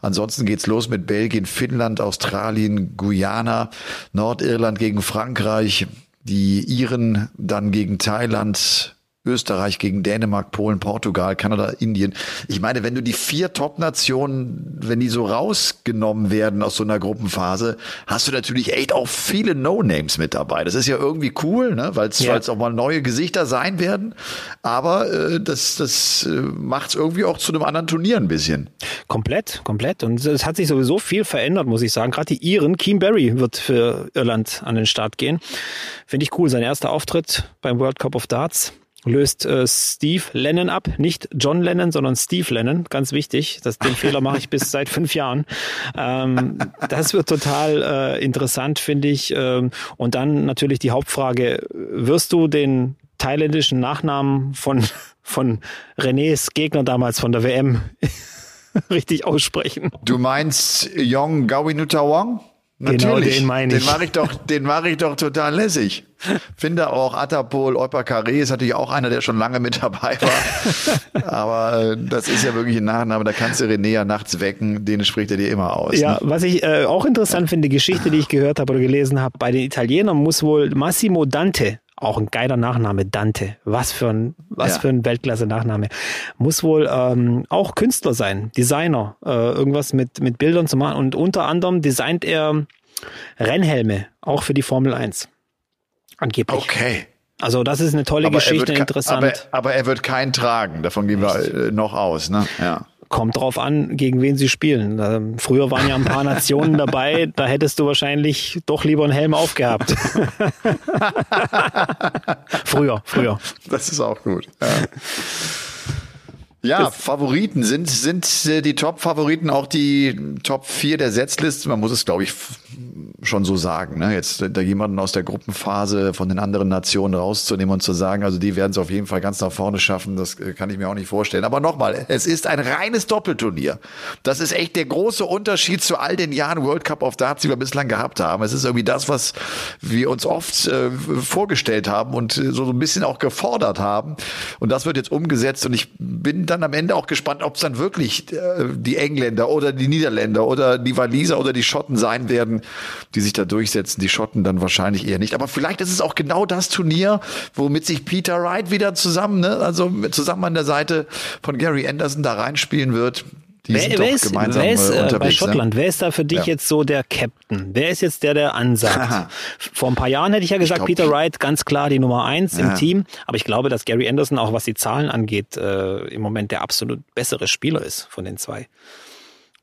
Ansonsten geht's los mit Belgien, Finnland, Australien, Guyana, Nordirland gegen Frankreich, die Iren dann gegen Thailand, Österreich gegen Dänemark, Polen, Portugal, Kanada, Indien. Ich meine, wenn du die vier Top-Nationen, wenn die so rausgenommen werden aus so einer Gruppenphase, hast du natürlich echt auch viele No-Names mit dabei. Das ist ja irgendwie cool, ne? weil es ja. auch mal neue Gesichter sein werden. Aber äh, das, das äh, macht es irgendwie auch zu einem anderen Turnier ein bisschen. Komplett, komplett. Und es hat sich sowieso viel verändert, muss ich sagen. Gerade die Iren, Keem Barry wird für Irland an den Start gehen. Finde ich cool. Sein erster Auftritt beim World Cup of Darts löst äh, Steve Lennon ab, nicht John Lennon, sondern Steve Lennon, ganz wichtig. Das, den Fehler mache ich bis seit fünf Jahren. Ähm, das wird total äh, interessant, finde ich. Ähm, und dann natürlich die Hauptfrage, wirst du den thailändischen Nachnamen von, von Renés Gegner damals von der WM richtig aussprechen? Du meinst Yong Gawinutawang? Natürlich. Genau, den meine ich. Den mache ich doch, den mache ich doch total lässig. Finde auch Atapol, Euper Carré ist natürlich auch einer, der schon lange mit dabei war. Aber äh, das ist ja wirklich ein Nachname, da kannst du René ja nachts wecken, den spricht er dir immer aus. Ja, ne? was ich äh, auch interessant finde, Geschichte, die ich gehört habe oder gelesen habe, bei den Italienern muss wohl Massimo Dante auch ein geiler Nachname, Dante. Was für ein, was ja. für ein Weltklasse-Nachname. Muss wohl ähm, auch Künstler sein, Designer, äh, irgendwas mit, mit Bildern zu machen. Und unter anderem designt er Rennhelme, auch für die Formel 1. Angeblich. Okay. Also das ist eine tolle aber Geschichte, interessant. Aber, aber, er wird keinen tragen, davon gehen wir äh, noch aus, ne? Ja. Kommt drauf an, gegen wen sie spielen. Ähm, früher waren ja ein paar Nationen dabei, da hättest du wahrscheinlich doch lieber einen Helm aufgehabt. früher, früher. Das ist auch gut. Ja. Ja, Favoriten sind, sind äh, die Top-Favoriten auch die Top 4 der Setzliste. Man muss es, glaube ich, schon so sagen. Ne? Jetzt da jemanden aus der Gruppenphase von den anderen Nationen rauszunehmen und zu sagen, also die werden es auf jeden Fall ganz nach vorne schaffen, das äh, kann ich mir auch nicht vorstellen. Aber nochmal, es ist ein reines Doppelturnier. Das ist echt der große Unterschied zu all den Jahren World Cup of Darts, die wir bislang gehabt haben. Es ist irgendwie das, was wir uns oft äh, vorgestellt haben und äh, so ein bisschen auch gefordert haben. Und das wird jetzt umgesetzt und ich bin dann am Ende auch gespannt, ob es dann wirklich äh, die Engländer oder die Niederländer oder die Waliser oder die Schotten sein werden, die sich da durchsetzen. Die Schotten dann wahrscheinlich eher nicht. Aber vielleicht ist es auch genau das Turnier, womit sich Peter Wright wieder zusammen, ne, also zusammen an der Seite von Gary Anderson da reinspielen wird. Die wer, wer ist, wer ist äh, bei ne? Schottland? Ne? Wer ist da für dich ja. jetzt so der Captain? Wer ist jetzt der, der ansagt? Vor ein paar Jahren hätte ich ja gesagt, ich glaub, Peter Wright ganz klar die Nummer eins ja. im Team. Aber ich glaube, dass Gary Anderson auch was die Zahlen angeht, äh, im Moment der absolut bessere Spieler ist von den zwei.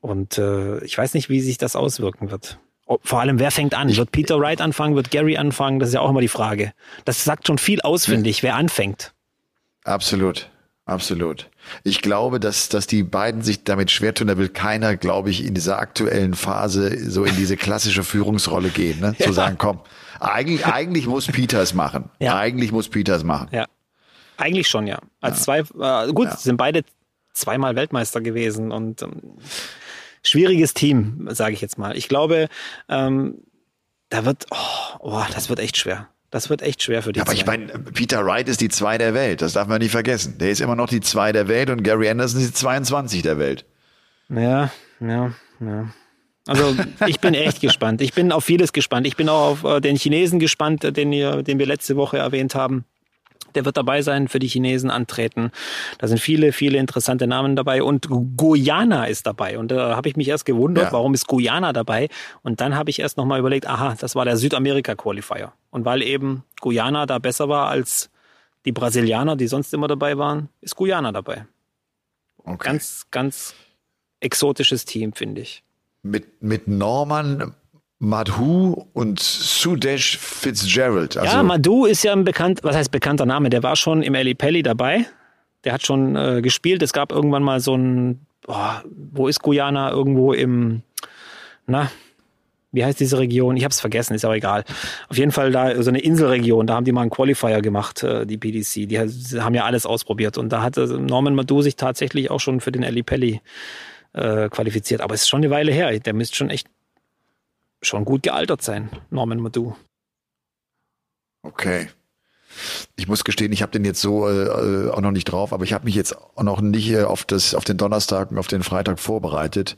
Und äh, ich weiß nicht, wie sich das auswirken wird. Vor allem, wer fängt an? Wird Peter Wright anfangen? Wird Gary anfangen? Das ist ja auch immer die Frage. Das sagt schon viel aus, finde ich, wer anfängt. Absolut. Absolut. Ich glaube, dass, dass die beiden sich damit schwer tun. Da will keiner, glaube ich, in dieser aktuellen Phase so in diese klassische Führungsrolle gehen. Ne? Zu ja. sagen, komm, eigentlich, eigentlich muss Peter es machen. Ja. Eigentlich muss Peter es machen. Ja. Eigentlich schon, ja. Als ja. zwei, äh, gut, sind beide zweimal Weltmeister gewesen und ähm, schwieriges Team, sage ich jetzt mal. Ich glaube, ähm, da wird, oh, oh, das wird echt schwer. Das wird echt schwer für die. Aber zwei. ich meine, Peter Wright ist die zwei der Welt. Das darf man nicht vergessen. Der ist immer noch die zwei der Welt und Gary Anderson ist die 22 der Welt. Ja, ja, ja. Also ich bin echt gespannt. Ich bin auf vieles gespannt. Ich bin auch auf äh, den Chinesen gespannt, den, den wir letzte Woche erwähnt haben der wird dabei sein, für die Chinesen antreten. Da sind viele, viele interessante Namen dabei und Guyana ist dabei. Und da habe ich mich erst gewundert, ja. warum ist Guyana dabei? Und dann habe ich erst nochmal überlegt, aha, das war der Südamerika-Qualifier. Und weil eben Guyana da besser war als die Brasilianer, die sonst immer dabei waren, ist Guyana dabei. Okay. Ganz, ganz exotisches Team, finde ich. Mit, mit Norman Madhu und Sudesh Fitzgerald. Also ja, Madhu ist ja ein bekannt, was heißt bekannter Name? Der war schon im Ali Pelli dabei. Der hat schon äh, gespielt. Es gab irgendwann mal so ein, oh, wo ist Guyana? Irgendwo im, na, wie heißt diese Region? Ich habe es vergessen, ist aber egal. Auf jeden Fall da so eine Inselregion, da haben die mal einen Qualifier gemacht, äh, die PDC. Die haben ja alles ausprobiert und da hatte Norman Madu sich tatsächlich auch schon für den Ali Pelli äh, qualifiziert. Aber es ist schon eine Weile her. Der müsste schon echt schon gut gealtert sein, Norman Madu. Okay. Ich muss gestehen, ich habe den jetzt so äh, auch noch nicht drauf, aber ich habe mich jetzt auch noch nicht äh, auf das auf den Donnerstag und auf den Freitag vorbereitet.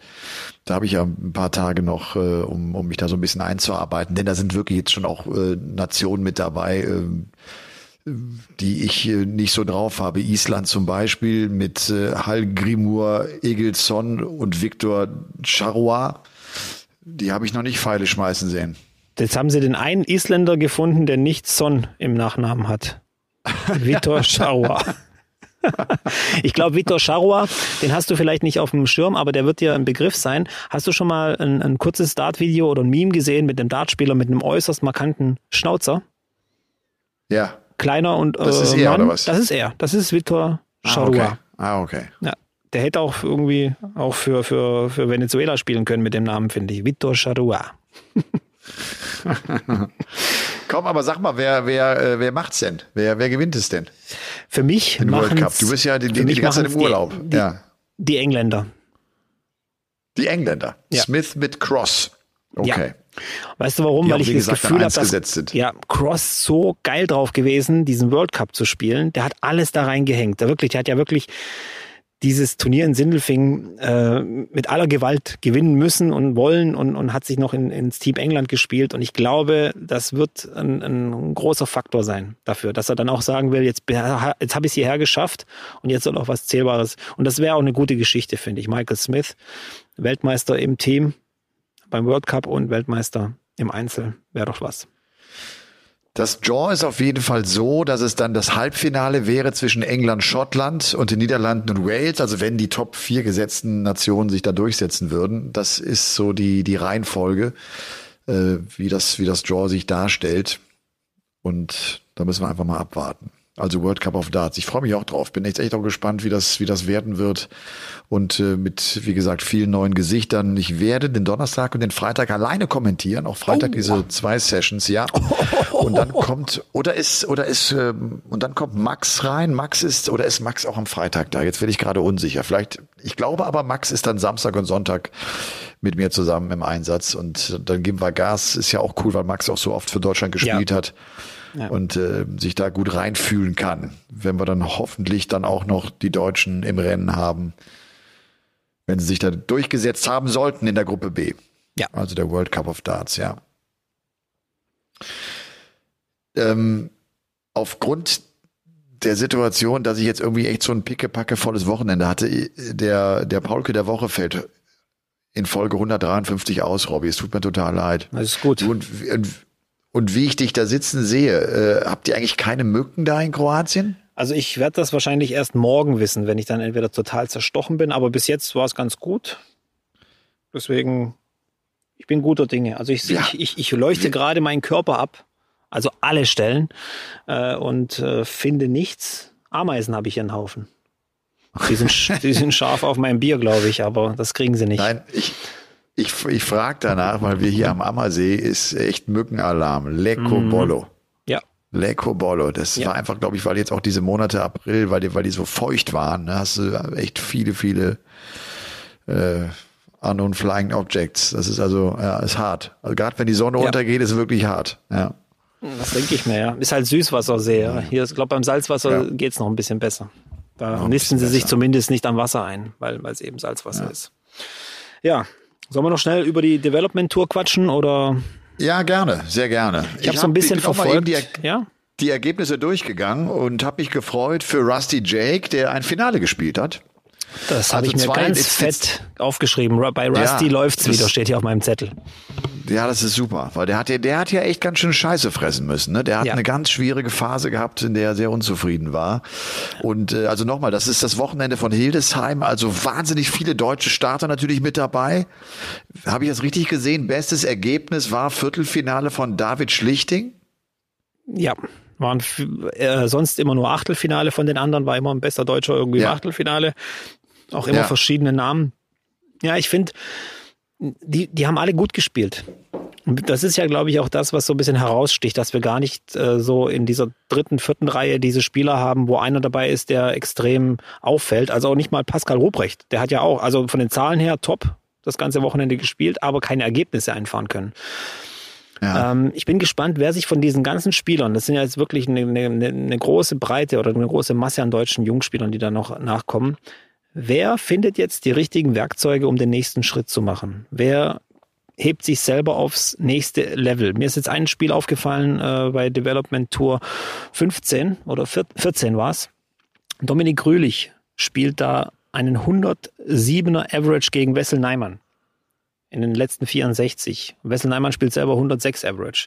Da habe ich ja ein paar Tage noch, äh, um, um mich da so ein bisschen einzuarbeiten, denn da sind wirklich jetzt schon auch äh, Nationen mit dabei, äh, die ich äh, nicht so drauf habe. Island zum Beispiel mit äh, Hal Grimur, Egilson und Viktor Charrois. Die habe ich noch nicht Pfeile schmeißen sehen. Jetzt haben sie den einen Isländer gefunden, der nicht Son im Nachnamen hat. Vitor Scharua. ich glaube, Vitor Scharua, den hast du vielleicht nicht auf dem Schirm, aber der wird dir ein Begriff sein. Hast du schon mal ein, ein kurzes Dart-Video oder ein Meme gesehen mit einem Dartspieler mit einem äußerst markanten Schnauzer? Ja. Kleiner und äh, Das ist er, Mann. oder was? Das ist er. Das ist Vitor Ah, Scharua. okay. Ah, okay. Ja. Der hätte auch irgendwie auch für, für, für Venezuela spielen können mit dem Namen, finde ich. Vitor Charua. Komm, aber sag mal, wer, wer, äh, wer macht's denn? Wer, wer gewinnt es denn? Für mich Den World Cup. Du bist ja die, die, die ganze Zeit im Urlaub. Die, ja. die Engländer. Die Engländer. Ja. Smith mit Cross. Okay. Weißt du warum? Die Weil ich wie das gesagt, Gefühl habe, dass gesetzt sind. ja, Cross so geil drauf gewesen, diesen World Cup zu spielen. Der hat alles da reingehängt. Der wirklich, der hat ja wirklich dieses Turnier in Sindelfingen äh, mit aller Gewalt gewinnen müssen und wollen und, und hat sich noch in, ins Team England gespielt. Und ich glaube, das wird ein, ein großer Faktor sein dafür, dass er dann auch sagen will, jetzt, jetzt habe ich es hierher geschafft und jetzt soll auch was Zählbares. Und das wäre auch eine gute Geschichte, finde ich. Michael Smith, Weltmeister im Team beim World Cup und Weltmeister im Einzel, wäre doch was. Das Draw ist auf jeden Fall so, dass es dann das Halbfinale wäre zwischen England, Schottland und den Niederlanden und Wales. Also wenn die Top 4 gesetzten Nationen sich da durchsetzen würden. Das ist so die, die Reihenfolge, äh, wie, das, wie das Draw sich darstellt. Und da müssen wir einfach mal abwarten. Also World Cup of Darts. Ich freue mich auch drauf. Bin jetzt echt auch gespannt, wie das, wie das werden wird. Und äh, mit, wie gesagt, vielen neuen Gesichtern. Ich werde den Donnerstag und den Freitag alleine kommentieren. Auch Freitag diese zwei Sessions, ja. Und dann kommt, oder ist, oder ist, ähm, und dann kommt Max rein. Max ist, oder ist Max auch am Freitag da? Jetzt werde ich gerade unsicher. Vielleicht, ich glaube aber, Max ist dann Samstag und Sonntag mit mir zusammen im Einsatz. Und dann geben wir Gas. Ist ja auch cool, weil Max auch so oft für Deutschland gespielt hat und äh, sich da gut reinfühlen kann, wenn wir dann hoffentlich dann auch noch die Deutschen im Rennen haben, wenn sie sich da durchgesetzt haben sollten in der Gruppe B. Ja. Also der World Cup of Darts, ja. Ähm, aufgrund der Situation, dass ich jetzt irgendwie echt so ein pickepacke volles Wochenende hatte, der, der Paulke der Woche fällt in Folge 153 aus, Robby. Es tut mir total leid. Das ist gut. Und, und, und wie ich dich da sitzen sehe, äh, habt ihr eigentlich keine Mücken da in Kroatien? Also ich werde das wahrscheinlich erst morgen wissen, wenn ich dann entweder total zerstochen bin, aber bis jetzt war es ganz gut. Deswegen, ich bin guter Dinge. Also ich, Ja. ich, ich, ich leuchte gerade meinen Körper ab, also alle Stellen, äh, und äh, finde nichts. Ameisen habe ich hier einen Haufen. Die sind, die sind scharf auf mein Bier, glaube ich, aber das kriegen sie nicht. Nein, ich, ich, ich frage danach, weil wir hier am Ammersee ist echt Mückenalarm. Lecco Bollo. Ja, Lecco Bollo. Das Ja. war einfach, glaube ich, weil jetzt auch diese Monate April, weil die, weil die so feucht waren, ne, hast du echt viele, viele äh, unknown flying objects. Das ist also, ja, ist hart. Also gerade wenn die Sonne Ja. untergeht, ist es wirklich hart. Ja. das denke ich mir, ja. Ist halt Süßwassersee. Ja. Hier, ich glaube, beim Salzwasser Ja. geht's noch ein bisschen besser. Da nisten sie sich besser. zumindest nicht am Wasser ein, weil weil es eben Salzwasser ist. Ja, sollen wir noch schnell über die Development Tour quatschen oder ja, gerne, sehr gerne. ich habe so ein bisschen verfolgt. Die, ja, die Ergebnisse durchgegangen und habe mich gefreut für Rusty Jake, der ein Finale gespielt hat. Das habe Also ich mir zwei- ganz jetzt- fett aufgeschrieben. Bei Rusty Ja, läuft's wieder, steht hier auf meinem Zettel. Ja, das ist super, weil der hat ja, der hat ja echt ganz schön Scheiße fressen müssen. Ne? Der hat Ja. eine ganz schwierige Phase gehabt, in der er sehr unzufrieden war. Und äh, also nochmal, das ist das Wochenende von Hildesheim, also wahnsinnig viele deutsche Starter natürlich mit dabei. Habe ich das richtig gesehen? Bestes Ergebnis war Viertelfinale von David Schlichting. Ja, waren äh, sonst immer nur Achtelfinale von den anderen, war immer ein bester Deutscher irgendwie Ja. im Achtelfinale. Auch immer Ja. verschiedene Namen. Ja, ich finde, die, die haben alle gut gespielt. Und das ist ja, glaube ich, auch das, was so ein bisschen heraussticht, dass wir gar nicht äh, so in dieser dritten, vierten Reihe diese Spieler haben, wo einer dabei ist, der extrem auffällt. Also auch nicht mal Pascal Ruprecht. Der hat ja auch, also von den Zahlen her top das ganze Wochenende gespielt, aber keine Ergebnisse einfahren können. Ja. Ähm, ich bin gespannt, wer sich von diesen ganzen Spielern, das sind ja jetzt wirklich eine, eine, eine große Breite oder eine große Masse an deutschen Jungspielern, die da noch nachkommen. Wer findet jetzt die richtigen Werkzeuge, um den nächsten Schritt zu machen? Wer hebt sich selber aufs nächste Level. Mir ist jetzt ein Spiel aufgefallen äh, bei Development Tour 15 oder 14 war es. Dominik Grülich spielt da einen 107er Average gegen Wessel Neimann in den letzten 64. Wessel Neimann spielt selber 106 Average.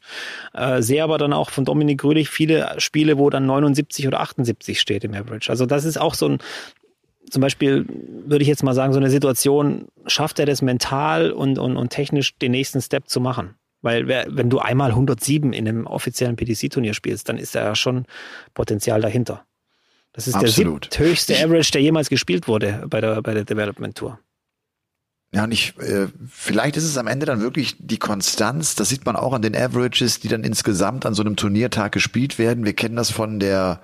Äh, sehe aber dann auch von Dominik Grülich viele Spiele, wo dann 79 oder 78 steht im Average. Also das ist auch so ein, zum Beispiel würde ich jetzt mal sagen, so eine Situation, schafft er das mental und, und, und technisch den nächsten Step zu machen? Weil wenn du einmal 107 in einem offiziellen PDC-Turnier spielst, dann ist da ja schon Potenzial dahinter. Das ist Absolut. der höchste Average, der jemals gespielt wurde bei der, bei der Development Tour. Ja, und ich, äh, vielleicht ist es am Ende dann wirklich die Konstanz. Das sieht man auch an den Averages, die dann insgesamt an so einem Turniertag gespielt werden. Wir kennen das von der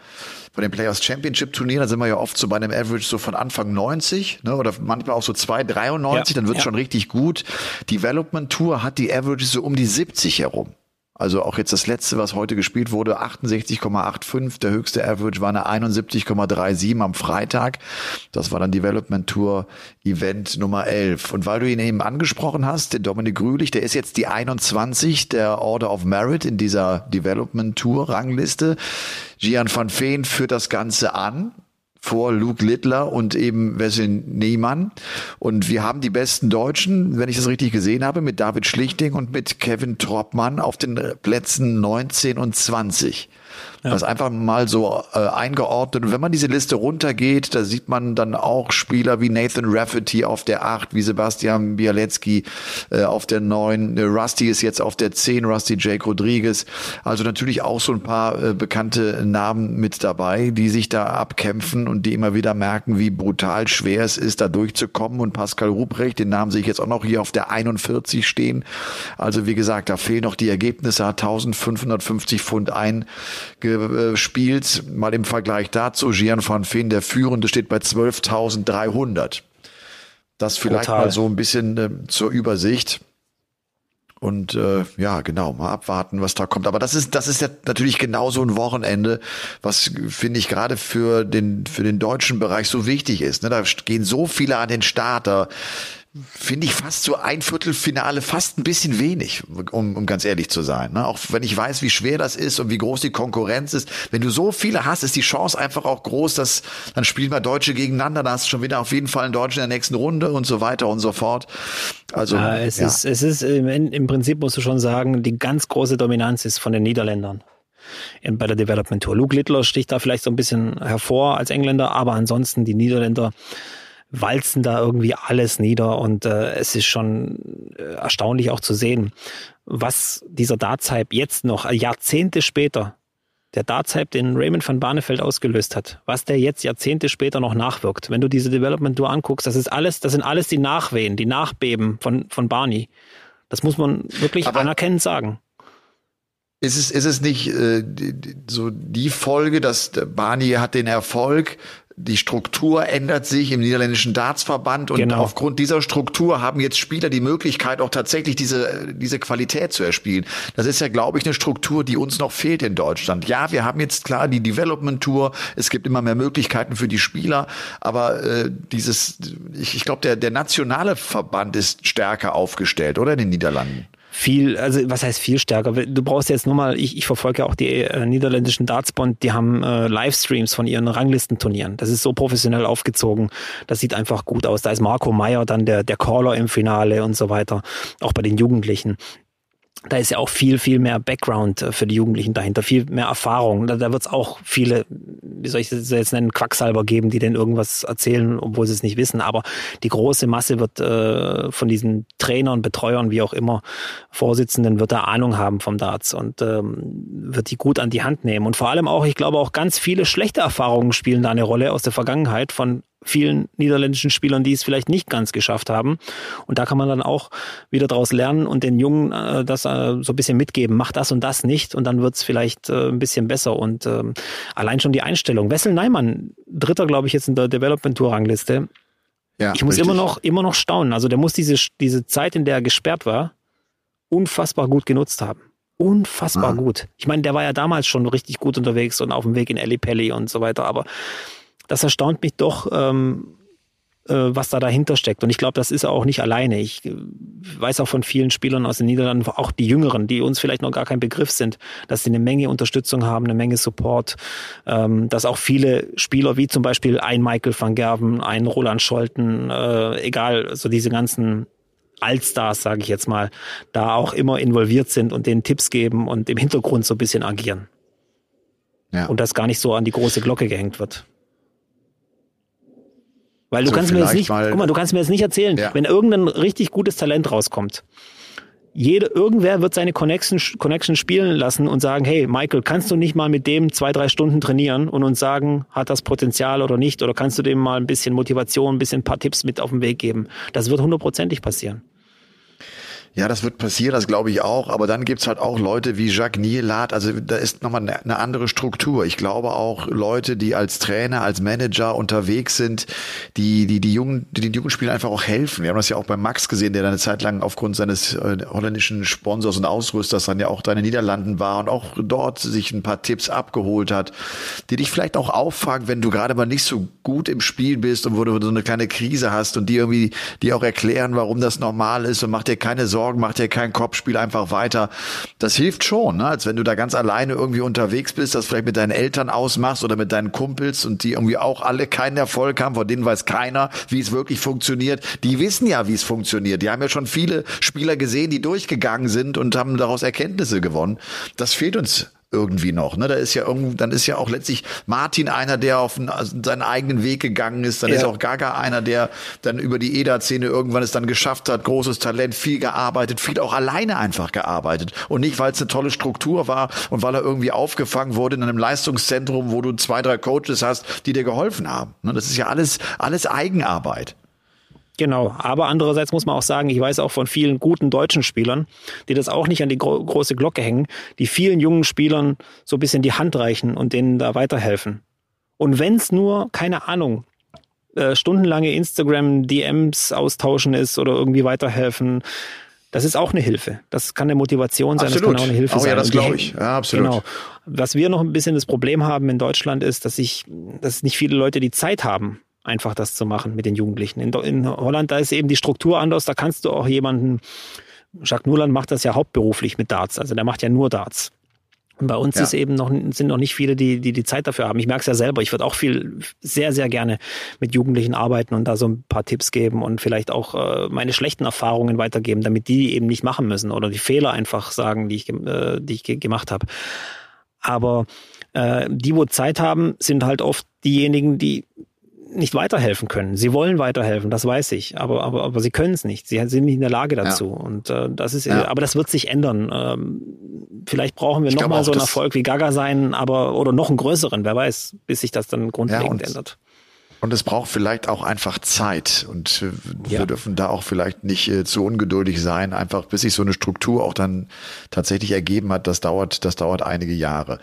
von den Players Championship Turnieren, da sind wir ja oft so bei einem Average so von Anfang 90, ne, oder manchmal auch so 2,93, ja, dann wird's ja. schon richtig gut. Development Tour hat die Averages so um die 70 herum. Also auch jetzt das letzte, was heute gespielt wurde, 68,85. Der höchste Average war eine 71,37 am Freitag. Das war dann Development Tour Event Nummer 11. Und weil du ihn eben angesprochen hast, der Dominik Grülich, der ist jetzt die 21 der Order of Merit in dieser Development Tour Rangliste. Gian van Veen führt das Ganze an vor Luke Littler und eben Wesley Niemann. Und wir haben die besten Deutschen, wenn ich das richtig gesehen habe, mit David Schlichting und mit Kevin Troppmann auf den Plätzen 19 und 20. Ja. Das einfach mal so äh, eingeordnet. Und wenn man diese Liste runtergeht, da sieht man dann auch Spieler wie Nathan Rafferty auf der 8, wie Sebastian Bialecki äh, auf der 9. Rusty ist jetzt auf der 10, Rusty Jake Rodriguez. Also natürlich auch so ein paar äh, bekannte Namen mit dabei, die sich da abkämpfen und die immer wieder merken, wie brutal schwer es ist, da durchzukommen. Und Pascal Ruprecht, den Namen sehe ich jetzt auch noch hier auf der 41 stehen. Also wie gesagt, da fehlen noch die Ergebnisse, hat 1550 Pfund ein gespielt. Mal im Vergleich dazu, Gian van Veen, der Führende, steht bei 12.300. Das vielleicht Total. mal so ein bisschen äh, zur Übersicht. Und äh, ja, genau, mal abwarten, was da kommt. Aber das ist, das ist ja natürlich genau so ein Wochenende, was finde ich gerade für den für den deutschen Bereich so wichtig ist. Ne? Da gehen so viele an den Start. Da finde ich fast so ein Viertelfinale fast ein bisschen wenig, um, um ganz ehrlich zu sein. Ne? Auch wenn ich weiß, wie schwer das ist und wie groß die Konkurrenz ist. Wenn du so viele hast, ist die Chance einfach auch groß, dass dann spielen wir Deutsche gegeneinander, dann hast du schon wieder auf jeden Fall einen Deutschen in der nächsten Runde und so weiter und so fort. Also ja, es ja. ist, es ist im, im Prinzip musst du schon sagen, die ganz große Dominanz ist von den Niederländern in, bei der Development Tour. Luke Littler sticht da vielleicht so ein bisschen hervor als Engländer, aber ansonsten die Niederländer walzen da irgendwie alles nieder und äh, es ist schon äh, erstaunlich auch zu sehen, was dieser Darts-Hype jetzt noch Jahrzehnte später, der Darts-Hype, den Raymond van Barneveld ausgelöst hat, was der jetzt Jahrzehnte später noch nachwirkt. Wenn du diese Development Tour anguckst, das ist alles, das sind alles die Nachwehen, die Nachbeben von, von Barney. Das muss man wirklich Aber anerkennend sagen. Ist es, ist es nicht äh, so die Folge, dass Barney hat den Erfolg, die Struktur ändert sich im niederländischen Dartsverband und genau. aufgrund dieser Struktur haben jetzt Spieler die Möglichkeit, auch tatsächlich diese, diese Qualität zu erspielen. Das ist ja, glaube ich, eine Struktur, die uns noch fehlt in Deutschland. Ja, wir haben jetzt klar die Development Tour, es gibt immer mehr Möglichkeiten für die Spieler, aber äh, dieses, ich, ich glaube, der, der nationale Verband ist stärker aufgestellt, oder in den Niederlanden? Viel, also was heißt viel stärker? Du brauchst jetzt nur mal, ich, ich verfolge ja auch die äh, niederländischen Dartsbond, die haben äh, Livestreams von ihren Ranglistenturnieren. Das ist so professionell aufgezogen. Das sieht einfach gut aus. Da ist Marco Meyer dann der, der Caller im Finale und so weiter. Auch bei den Jugendlichen da ist ja auch viel, viel mehr Background äh, für die Jugendlichen dahinter, viel mehr Erfahrung. Da, da wird es auch viele, wie soll ich das jetzt nennen, Quacksalber geben, die denn irgendwas erzählen, obwohl sie es nicht wissen. Aber die große Masse wird äh, von diesen Trainern, Betreuern, wie auch immer, Vorsitzenden, wird da Ahnung haben vom Darts und ähm, wird die gut an die Hand nehmen. Und vor allem auch, ich glaube, auch ganz viele schlechte Erfahrungen spielen da eine Rolle aus der Vergangenheit von vielen niederländischen Spielern, die es vielleicht nicht ganz geschafft haben. Und da kann man dann auch wieder daraus lernen und den Jungen äh, das äh, so ein bisschen mitgeben. Mach das und das nicht und dann wird's vielleicht äh, ein bisschen besser. Und ähm, allein schon die Einstellung. Wessel Neimann, dritter, glaube ich, jetzt in der Development Tour Rangliste. Ja, ich muss richtig. immer noch, immer noch staunen. Also der muss diese, diese Zeit, in der er gesperrt war, unfassbar gut genutzt haben. Unfassbar mhm. gut. Ich meine, der war ja damals schon richtig gut unterwegs und auf dem Weg in Pelli und so weiter, aber das erstaunt mich doch, ähm, äh, was da dahinter steckt. Und ich glaube, das ist auch nicht alleine. Ich äh, weiß auch von vielen Spielern aus den Niederlanden, auch die Jüngeren, die uns vielleicht noch gar kein Begriff sind, dass sie eine Menge Unterstützung haben, eine Menge Support, ähm, dass auch viele Spieler wie zum Beispiel ein Michael van Gerven, ein Roland Scholten, äh, egal, so diese ganzen Allstars, sage ich jetzt mal, da auch immer involviert sind und denen Tipps geben und im Hintergrund so ein bisschen agieren. Ja. Und das gar nicht so an die große Glocke gehängt wird. Weil du so kannst mir jetzt nicht, guck mal, du kannst mir jetzt nicht erzählen, ja. wenn irgendein richtig gutes Talent rauskommt. Jede, irgendwer wird seine Connection, Connection spielen lassen und sagen, hey, Michael, kannst du nicht mal mit dem zwei, drei Stunden trainieren und uns sagen, hat das Potenzial oder nicht? Oder kannst du dem mal ein bisschen Motivation, ein bisschen ein paar Tipps mit auf den Weg geben? Das wird hundertprozentig passieren. Ja, das wird passieren, das glaube ich auch. Aber dann gibt's halt auch Leute wie Jacques Nielat. Also da ist nochmal eine, eine andere Struktur. Ich glaube auch Leute, die als Trainer, als Manager unterwegs sind, die die, die jungen, die den jungen Spielern einfach auch helfen. Wir haben das ja auch bei Max gesehen, der dann eine Zeit lang aufgrund seines äh, holländischen Sponsors und Ausrüsters dann ja auch da in den Niederlanden war und auch dort sich ein paar Tipps abgeholt hat, die dich vielleicht auch auffangen, wenn du gerade mal nicht so gut im Spiel bist und wo du so eine kleine Krise hast und die irgendwie, die auch erklären, warum das normal ist und mach dir keine Sorgen Sorgen, mach dir kein Kopfspiel einfach weiter. Das hilft schon, ne? als wenn du da ganz alleine irgendwie unterwegs bist, das vielleicht mit deinen Eltern ausmachst oder mit deinen Kumpels und die irgendwie auch alle keinen Erfolg haben, von denen weiß keiner, wie es wirklich funktioniert. Die wissen ja, wie es funktioniert. Die haben ja schon viele Spieler gesehen, die durchgegangen sind und haben daraus Erkenntnisse gewonnen. Das fehlt uns irgendwie noch. Ne? Da ist ja irgendwie, dann ist ja auch letztlich Martin einer, der auf einen, also seinen eigenen Weg gegangen ist. Dann ja. ist auch Gaga einer, der dann über die EDA-Szene irgendwann es dann geschafft hat, großes Talent, viel gearbeitet, viel auch alleine einfach gearbeitet. Und nicht, weil es eine tolle Struktur war und weil er irgendwie aufgefangen wurde in einem Leistungszentrum, wo du zwei, drei Coaches hast, die dir geholfen haben. Ne? Das ist ja alles, alles Eigenarbeit. Genau, aber andererseits muss man auch sagen, ich weiß auch von vielen guten deutschen Spielern, die das auch nicht an die gro große Glocke hängen, die vielen jungen Spielern so ein bisschen die Hand reichen und denen da weiterhelfen. Und wenn es nur, keine Ahnung, äh, stundenlange Instagram-DMs austauschen ist oder irgendwie weiterhelfen, das ist auch eine Hilfe. Das kann eine Motivation sein, absolut. das kann auch eine Hilfe oh, sein. Ja, das glaube ich. Ja, absolut. Genau. Was wir noch ein bisschen das Problem haben in Deutschland ist, dass ich, dass nicht viele Leute die Zeit haben, einfach das zu machen mit den Jugendlichen. In, in Holland, da ist eben die Struktur anders, da kannst du auch jemanden, Jacques Nuland macht das ja hauptberuflich mit Darts, also der macht ja nur Darts. Und bei uns ja. ist eben noch, sind noch nicht viele, die, die die Zeit dafür haben. Ich merke es ja selber. Ich würde auch viel, sehr, sehr gerne mit Jugendlichen arbeiten und da so ein paar Tipps geben und vielleicht auch äh, meine schlechten Erfahrungen weitergeben, damit die eben nicht machen müssen oder die Fehler einfach sagen, die ich, äh, die ich gemacht habe. Aber äh, die, wo Zeit haben, sind halt oft diejenigen, die nicht weiterhelfen können. Sie wollen weiterhelfen, das weiß ich, aber aber aber sie können es nicht. Sie sind nicht in der Lage dazu ja. und äh, das ist ja. aber das wird sich ändern. Ähm, vielleicht brauchen wir nochmal so einen Erfolg wie Gaga sein, aber oder noch einen größeren, wer weiß, bis sich das dann grundlegend ja, ändert. Und es braucht vielleicht auch einfach Zeit. Und äh, wir ja. dürfen da auch vielleicht nicht äh, zu ungeduldig sein, einfach bis sich so eine Struktur auch dann tatsächlich ergeben hat. Das dauert, das dauert einige Jahre.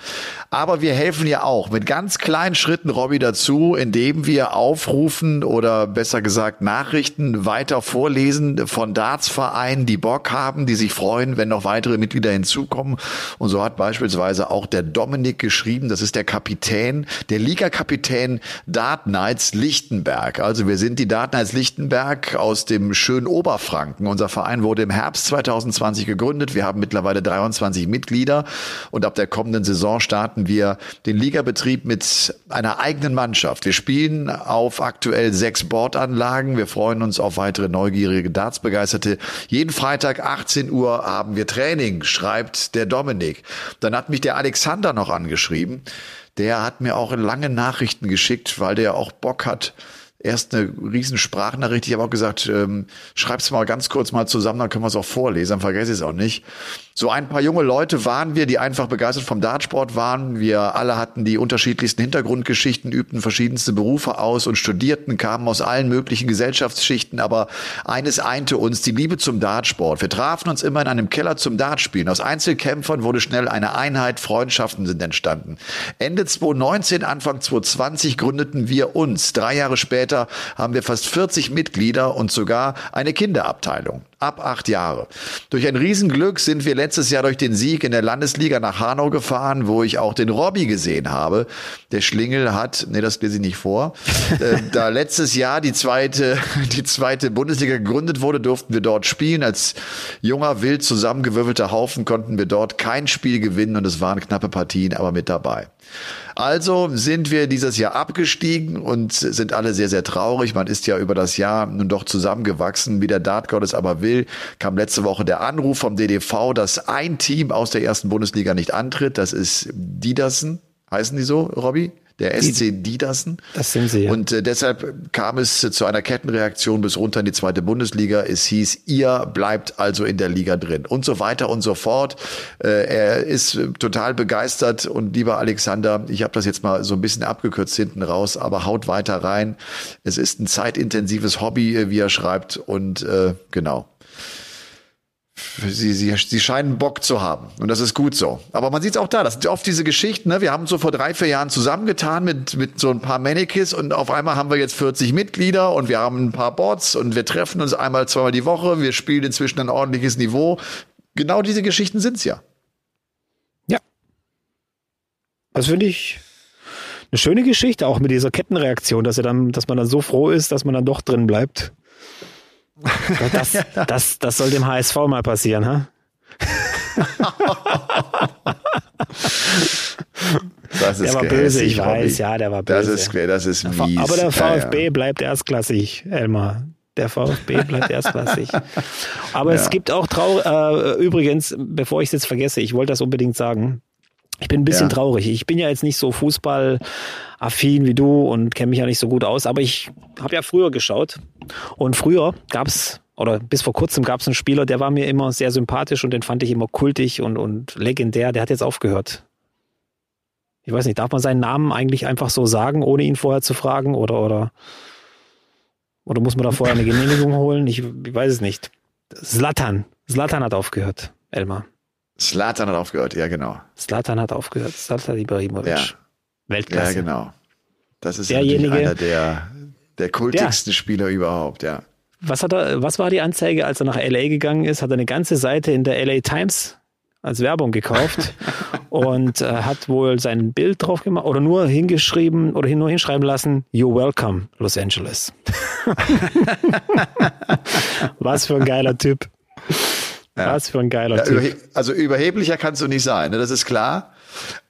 Aber wir helfen ja auch mit ganz kleinen Schritten, Robby, dazu, indem wir aufrufen oder besser gesagt Nachrichten weiter vorlesen von Dartsvereinen, die Bock haben, die sich freuen, wenn noch weitere Mitglieder hinzukommen. Und so hat beispielsweise auch der Dominik geschrieben, das ist der Kapitän, der Liga-Kapitän Dart Knights Lichtenberg. Also wir sind die Datenheits Lichtenberg aus dem schönen Oberfranken. Unser Verein wurde im Herbst 2020 gegründet. Wir haben mittlerweile 23 Mitglieder und ab der kommenden Saison starten wir den Ligabetrieb mit einer eigenen Mannschaft. Wir spielen auf aktuell sechs Bordanlagen. Wir freuen uns auf weitere neugierige Dartsbegeisterte. Jeden Freitag 18 Uhr haben wir Training, schreibt der Dominik. Dann hat mich der Alexander noch angeschrieben der hat mir auch lange Nachrichten geschickt, weil der auch Bock hat, erst eine riesen Sprachnachricht. Ich habe auch gesagt, ähm, schreib's mal ganz kurz mal zusammen, dann können wir es auch vorlesen, dann vergesse ich es auch nicht. So ein paar junge Leute waren wir, die einfach begeistert vom Dartsport waren. Wir alle hatten die unterschiedlichsten Hintergrundgeschichten, übten verschiedenste Berufe aus und studierten, kamen aus allen möglichen Gesellschaftsschichten. Aber eines einte uns, die Liebe zum Dartsport. Wir trafen uns immer in einem Keller zum Dartspielen. Aus Einzelkämpfern wurde schnell eine Einheit, Freundschaften sind entstanden. Ende 2019, Anfang 2020 gründeten wir uns. Drei Jahre später haben wir fast 40 Mitglieder und sogar eine Kinderabteilung ab acht Jahre. Durch ein Riesenglück sind wir letztes Jahr durch den Sieg in der Landesliga nach Hanau gefahren, wo ich auch den Robby gesehen habe. Der Schlingel hat, nee, das lese ich nicht vor, äh, da letztes Jahr die zweite, die zweite Bundesliga gegründet wurde, durften wir dort spielen. Als junger, wild zusammengewürfelter Haufen konnten wir dort kein Spiel gewinnen und es waren knappe Partien, aber mit dabei. Also sind wir dieses Jahr abgestiegen und sind alle sehr, sehr traurig. Man ist ja über das Jahr nun doch zusammengewachsen. Wie der Dartgott es aber will, kam letzte Woche der Anruf vom DDV, dass ein Team aus der ersten Bundesliga nicht antritt. Das ist Diedersen. Heißen die so, Robby? Der SC Diedersen. Das sind sie. Ja. Und äh, deshalb kam es zu einer Kettenreaktion bis runter in die zweite Bundesliga. Es hieß, ihr bleibt also in der Liga drin und so weiter und so fort. Äh, er ist total begeistert und lieber Alexander, ich habe das jetzt mal so ein bisschen abgekürzt hinten raus, aber haut weiter rein. Es ist ein zeitintensives Hobby, wie er schreibt und äh, genau sie, sie, sie scheinen Bock zu haben. Und das ist gut so. Aber man sieht es auch da. Das sind oft diese Geschichten. Ne? Wir haben uns so vor drei, vier Jahren zusammengetan mit, mit so ein paar Mannequins und auf einmal haben wir jetzt 40 Mitglieder und wir haben ein paar Bots und wir treffen uns einmal, zweimal die Woche. Wir spielen inzwischen ein ordentliches Niveau. Genau diese Geschichten sind's ja. Ja. Das finde ich eine schöne Geschichte, auch mit dieser Kettenreaktion, dass er dann, dass man dann so froh ist, dass man dann doch drin bleibt. Das, das, das soll dem HSV mal passieren, ha? Das ist der war böse, ich weiß, ja, der war böse. Das ist, das ist mies. Aber der VfB ja, ja. bleibt erstklassig, Elmar. Der VfB bleibt erstklassig. Aber ja. es gibt auch trau äh, übrigens, bevor ich es jetzt vergesse, ich wollte das unbedingt sagen. Ich bin ein bisschen ja. traurig. Ich bin ja jetzt nicht so fußballaffin wie du und kenne mich ja nicht so gut aus, aber ich habe ja früher geschaut. Und früher gab's oder bis vor kurzem gab es einen Spieler, der war mir immer sehr sympathisch und den fand ich immer kultig und, und legendär. Der hat jetzt aufgehört. Ich weiß nicht, darf man seinen Namen eigentlich einfach so sagen, ohne ihn vorher zu fragen? Oder, oder, oder muss man da vorher eine Genehmigung holen? Ich, ich weiß es nicht. Slatan. Slatan hat aufgehört, Elmar. Slatan hat aufgehört, ja genau. Slatan hat aufgehört, Slatan Ibrahimovic. Ja. Weltklasse. Ja, genau. Das ist Derjenige, einer der, der kultigsten ja. Spieler überhaupt, ja. Was, hat er, was war die Anzeige, als er nach LA gegangen ist? Hat er eine ganze Seite in der LA Times als Werbung gekauft und äh, hat wohl sein Bild drauf gemacht oder nur hingeschrieben oder nur hinschreiben lassen, You're welcome, Los Angeles. was für ein geiler Typ. Ja. Was für ein geiler ja, Typ. Überhe also überheblicher kannst du nicht sein, ne? das ist klar.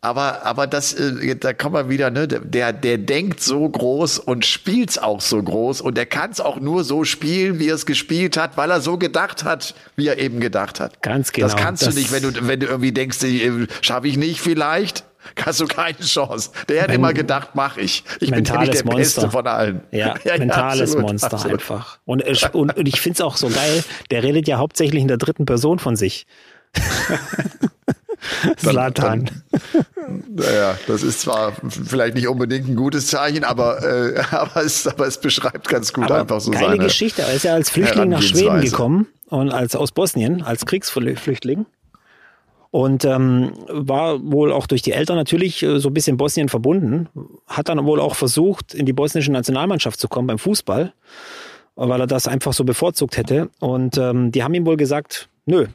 Aber, aber das, äh, da kommen wir wieder, ne? Der, der denkt so groß und spielt's auch so groß und der kann's auch nur so spielen, wie er es gespielt hat, weil er so gedacht hat, wie er eben gedacht hat. Ganz genau. Das kannst das du nicht, wenn du, wenn du irgendwie denkst, äh, schaffe ich nicht vielleicht hast du keine Chance. Der hat Men immer gedacht, mach ich. Ich bin nämlich der Monster. Beste von allen. Ja, ja mentales absolut, Monster absolut. einfach. Und, und, und ich finde es auch so geil, der redet ja hauptsächlich in der dritten Person von sich. Slatan. Naja, das ist zwar vielleicht nicht unbedingt ein gutes Zeichen, aber, äh, aber, es, aber es beschreibt ganz gut aber einfach so geile seine Geschichte. Er ist ja als Flüchtling nach Schweden gekommen und als aus Bosnien, als Kriegsflüchtling und ähm, war wohl auch durch die Eltern natürlich äh, so ein bisschen Bosnien verbunden, hat dann wohl auch versucht, in die bosnische Nationalmannschaft zu kommen beim Fußball, weil er das einfach so bevorzugt hätte. Und ähm, die haben ihm wohl gesagt, nö,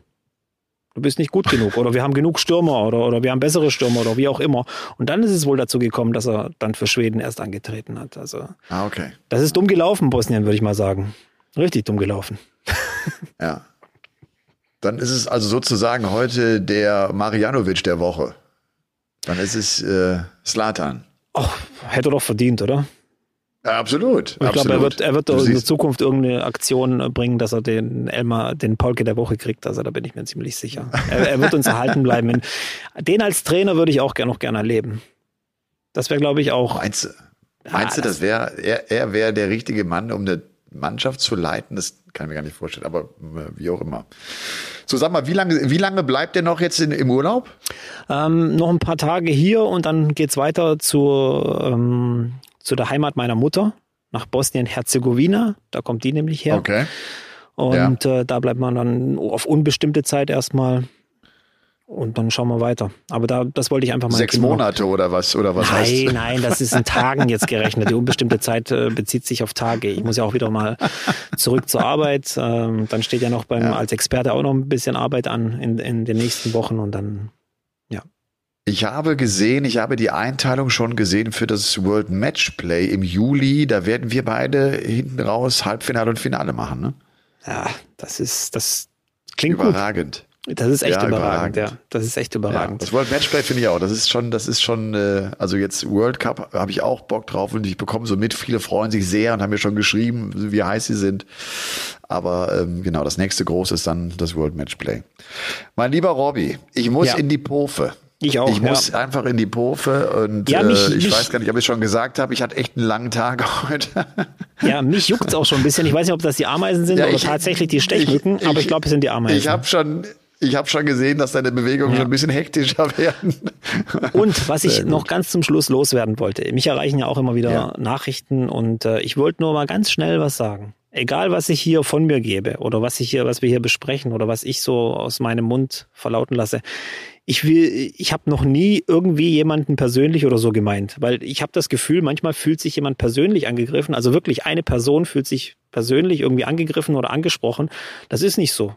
du bist nicht gut genug oder wir haben genug Stürmer oder, oder wir haben bessere Stürmer oder wie auch immer. Und dann ist es wohl dazu gekommen, dass er dann für Schweden erst angetreten hat. Also ah, okay. das ist dumm gelaufen, Bosnien, würde ich mal sagen. Richtig dumm gelaufen. Ja. Dann ist es also sozusagen heute der Marianovic der Woche. Dann ist es äh, Slatan. Ach, hätte er doch verdient, oder? Ja, absolut. Ich glaube, er wird, er wird in der Zukunft irgendeine Aktion bringen, dass er den Elmar, den Polke der Woche kriegt. Also da bin ich mir ziemlich sicher. er, er wird uns erhalten bleiben. Den als Trainer würde ich auch gerne noch gerne erleben. Das wäre, glaube ich, auch. Meinst, Meinst du, das- das wäre, er, er wäre der richtige Mann, um eine Mannschaft zu leiten? Das kann ich mir gar nicht vorstellen, aber äh, wie auch immer. So, sag mal, wie lange, wie lange bleibt der noch jetzt in, im Urlaub? Ähm, noch ein paar Tage hier und dann geht's weiter zu, ähm, zu der Heimat meiner Mutter, nach Bosnien-Herzegowina. Da kommt die nämlich her. Okay. Und äh, da bleibt man dann auf unbestimmte Zeit erstmal. Und dann schauen wir weiter. Aber da, das wollte ich einfach mal. Sechs Monate oder was, oder was heißt? Nein, nein, das ist in Tagen jetzt gerechnet. Die unbestimmte Zeit äh, bezieht sich auf Tage. Ich muss ja auch wieder mal zurück zur Arbeit. Ähm, dann steht ja noch beim Ja. als Experte auch noch ein bisschen Arbeit an in, in den nächsten Wochen und dann Ich habe gesehen, ich habe die Einteilung schon gesehen für das World Matchplay im Juli. Da werden wir beide hinten raus Halbfinale und Finale machen, ne? ja, das ist das klingt gut. Das ist echt Ja, überragend, überragend. ja. Das ist echt Ja, überragend. das World Matchplay finde ich auch. Das ist schon, das ist schon, äh, also jetzt World Cup habe ich auch Bock drauf und ich bekomme so mit. Viele freuen sich sehr und haben mir schon geschrieben, wie heiß sie sind. Aber ähm, genau, das nächste große ist dann das World Matchplay. Mein lieber Robby, ich muss Ja. in die Pofe. Ich auch, Ich muss ja. einfach in die Pofe und Ja, mich- äh, ich mich- weiß gar nicht, ob ich schon gesagt habe, ich hatte echt einen langen Tag heute. Ja, mich juckt's auch schon ein bisschen. Ich weiß nicht, ob das die Ameisen sind Ja, oder ich- tatsächlich die Stechmücken, ich- aber ich glaube, es sind die Ameisen. Ich habe schon, ich habe schon gesehen, dass deine Bewegungen schon ein bisschen hektischer werden. Und was ich Sehr gut. noch ganz zum Schluss loswerden wollte, mich erreichen ja auch immer wieder Ja. Nachrichten und äh, ich wollte nur mal ganz schnell was sagen. Egal, was ich hier von mir gebe oder was ich hier, was wir hier besprechen oder was ich so aus meinem Mund verlauten lasse. Ich will, ich habe noch nie irgendwie jemanden persönlich oder so gemeint, weil ich habe das Gefühl, manchmal fühlt sich jemand persönlich angegriffen, also wirklich eine Person fühlt sich persönlich irgendwie angegriffen oder angesprochen. Das ist nicht so.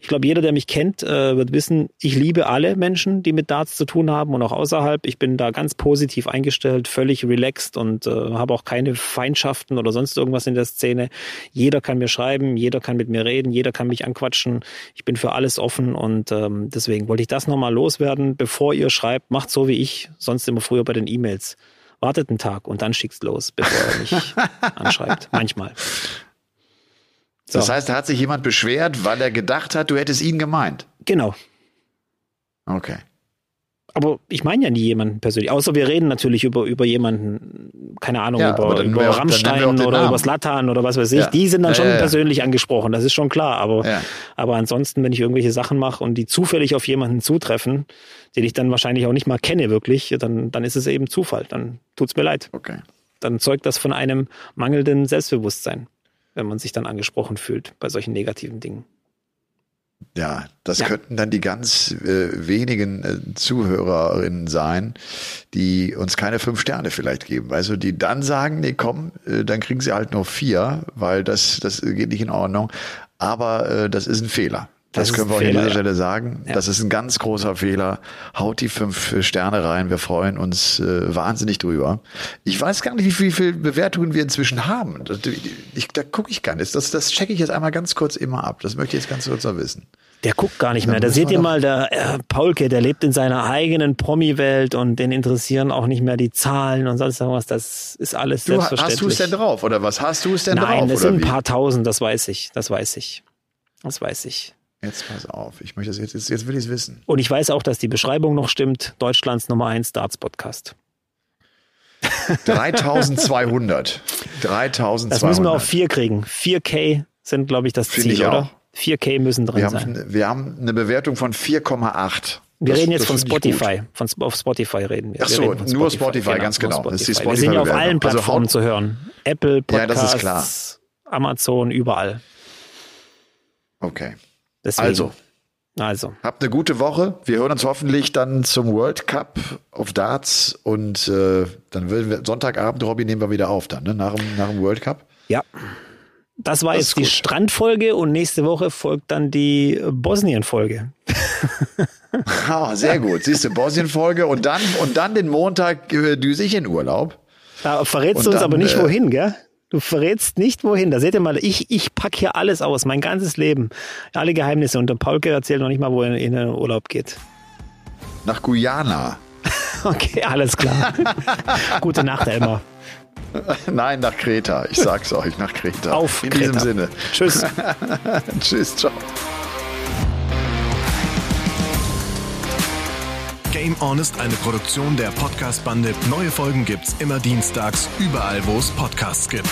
Ich glaube, jeder, der mich kennt, äh, wird wissen, ich liebe alle Menschen, die mit Darts zu tun haben und auch außerhalb. Ich bin da ganz positiv eingestellt, völlig relaxed und äh, habe auch keine Feindschaften oder sonst irgendwas in der Szene. Jeder kann mir schreiben, jeder kann mit mir reden, jeder kann mich anquatschen. Ich bin für alles offen und ähm, deswegen wollte ich das nochmal loswerden, bevor ihr schreibt, macht so wie ich, sonst immer früher bei den E-Mails. Wartet einen Tag und dann schickt's los, bevor ihr mich anschreibt. Manchmal. So, Das heißt, da hat sich jemand beschwert, weil er gedacht hat, du hättest ihn gemeint. genau. Okay. Aber ich meine ja nie jemanden persönlich. Außer wir reden natürlich über, über jemanden, keine Ahnung, Ja, über, über auch- Rammstein oder Namen. über Slatan oder was weiß ich. Ja. Die sind dann schon ja, persönlich angesprochen, das ist schon klar. Aber, aber ansonsten, wenn ich irgendwelche Sachen mache und die zufällig auf jemanden zutreffen, den ich dann wahrscheinlich auch nicht mal kenne wirklich, dann, dann ist es eben Zufall. Dann tut's mir leid. Okay. Dann zeugt das von einem mangelnden Selbstbewusstsein, wenn man sich dann angesprochen fühlt bei solchen negativen Dingen. Ja, das Ja. könnten dann die ganz äh, wenigen äh, Zuhörerinnen sein, die uns keine fünf Sterne vielleicht geben. Weißt du, die dann sagen, nee, komm, äh, dann kriegen sie halt nur vier, weil das, das geht nicht in Ordnung. Aber äh, das ist ein Fehler. Das, Das können wir auch an dieser. Stelle sagen. Ja. Das ist ein ganz großer Fehler. Haut die fünf Sterne rein. Wir freuen uns äh, wahnsinnig drüber. Ich weiß gar nicht, wie viel, wie viel Bewertungen wir inzwischen haben. Das, ich, da gucke ich gar nicht. Das, das checke ich jetzt einmal ganz kurz immer ab. Das möchte ich jetzt ganz kurz noch wissen. Der guckt gar nicht mehr. Da seht ihr mal, der äh, Paulke, der lebt in seiner eigenen Promi-Welt und den interessieren auch nicht mehr die Zahlen und sonst irgendwas. Das ist alles Du, selbstverständlich. hast du es denn drauf oder was hast du es denn Nein, drauf? das oder sind ein paar tausend, das weiß ich. Das weiß ich. Das weiß ich. Jetzt pass auf, ich möchte das jetzt, jetzt, jetzt will ich es wissen. Und ich weiß auch, dass die Beschreibung noch stimmt. Deutschlands Nummer 1 Darts Podcast. 3200. 3200. Das müssen wir auf 4 kriegen. 4K sind, glaube ich, das Finde Ziel, ich oder? auch. 4K müssen drin wir, sein. haben, wir haben eine Bewertung von 4,8. Wir Das- reden jetzt von. Spotify. Von, auf Spotify reden wir. Ach wir so, reden von nur Spotify, ganz nur genau. Das ist die wir sind ja auf allen Also Plattformen haut- zu hören. Apple, Ja, Podcasts, das ist klar. Amazon, überall. Okay. Deswegen. Also, Also, habt eine gute Woche. Wir hören uns hoffentlich dann zum World Cup auf Darts und äh, dann würden wir Sonntagabend, Robby, nehmen wir wieder auf dann, ne? nach, dem, nach dem World Cup. ja. Das war Das jetzt die gut. Strandfolge und nächste Woche folgt dann die Bosnien-Folge. Ah, sehr gut. Siehst du, Bosnien-Folge und dann, und dann den Montag äh, düse ich in Urlaub. Da verrätst Und du uns dann, aber nicht äh, wohin, gell? Du verrätst nicht wohin. Da seht ihr mal, ich, ich pack hier alles aus, mein ganzes Leben. Alle Geheimnisse. Und der Paulke erzählt noch nicht mal, wo er in den Urlaub geht. Nach Guyana. Okay, alles klar. Gute Nacht, Elmar. Nein, nach Kreta. Ich sag's euch, nach Kreta. Auf In Kreta. diesem Sinne. Tschüss. Tschüss, ciao. Game On ist eine Produktion der Podcast-Bande. Neue Folgen gibt's immer dienstags, überall, wo es Podcasts gibt.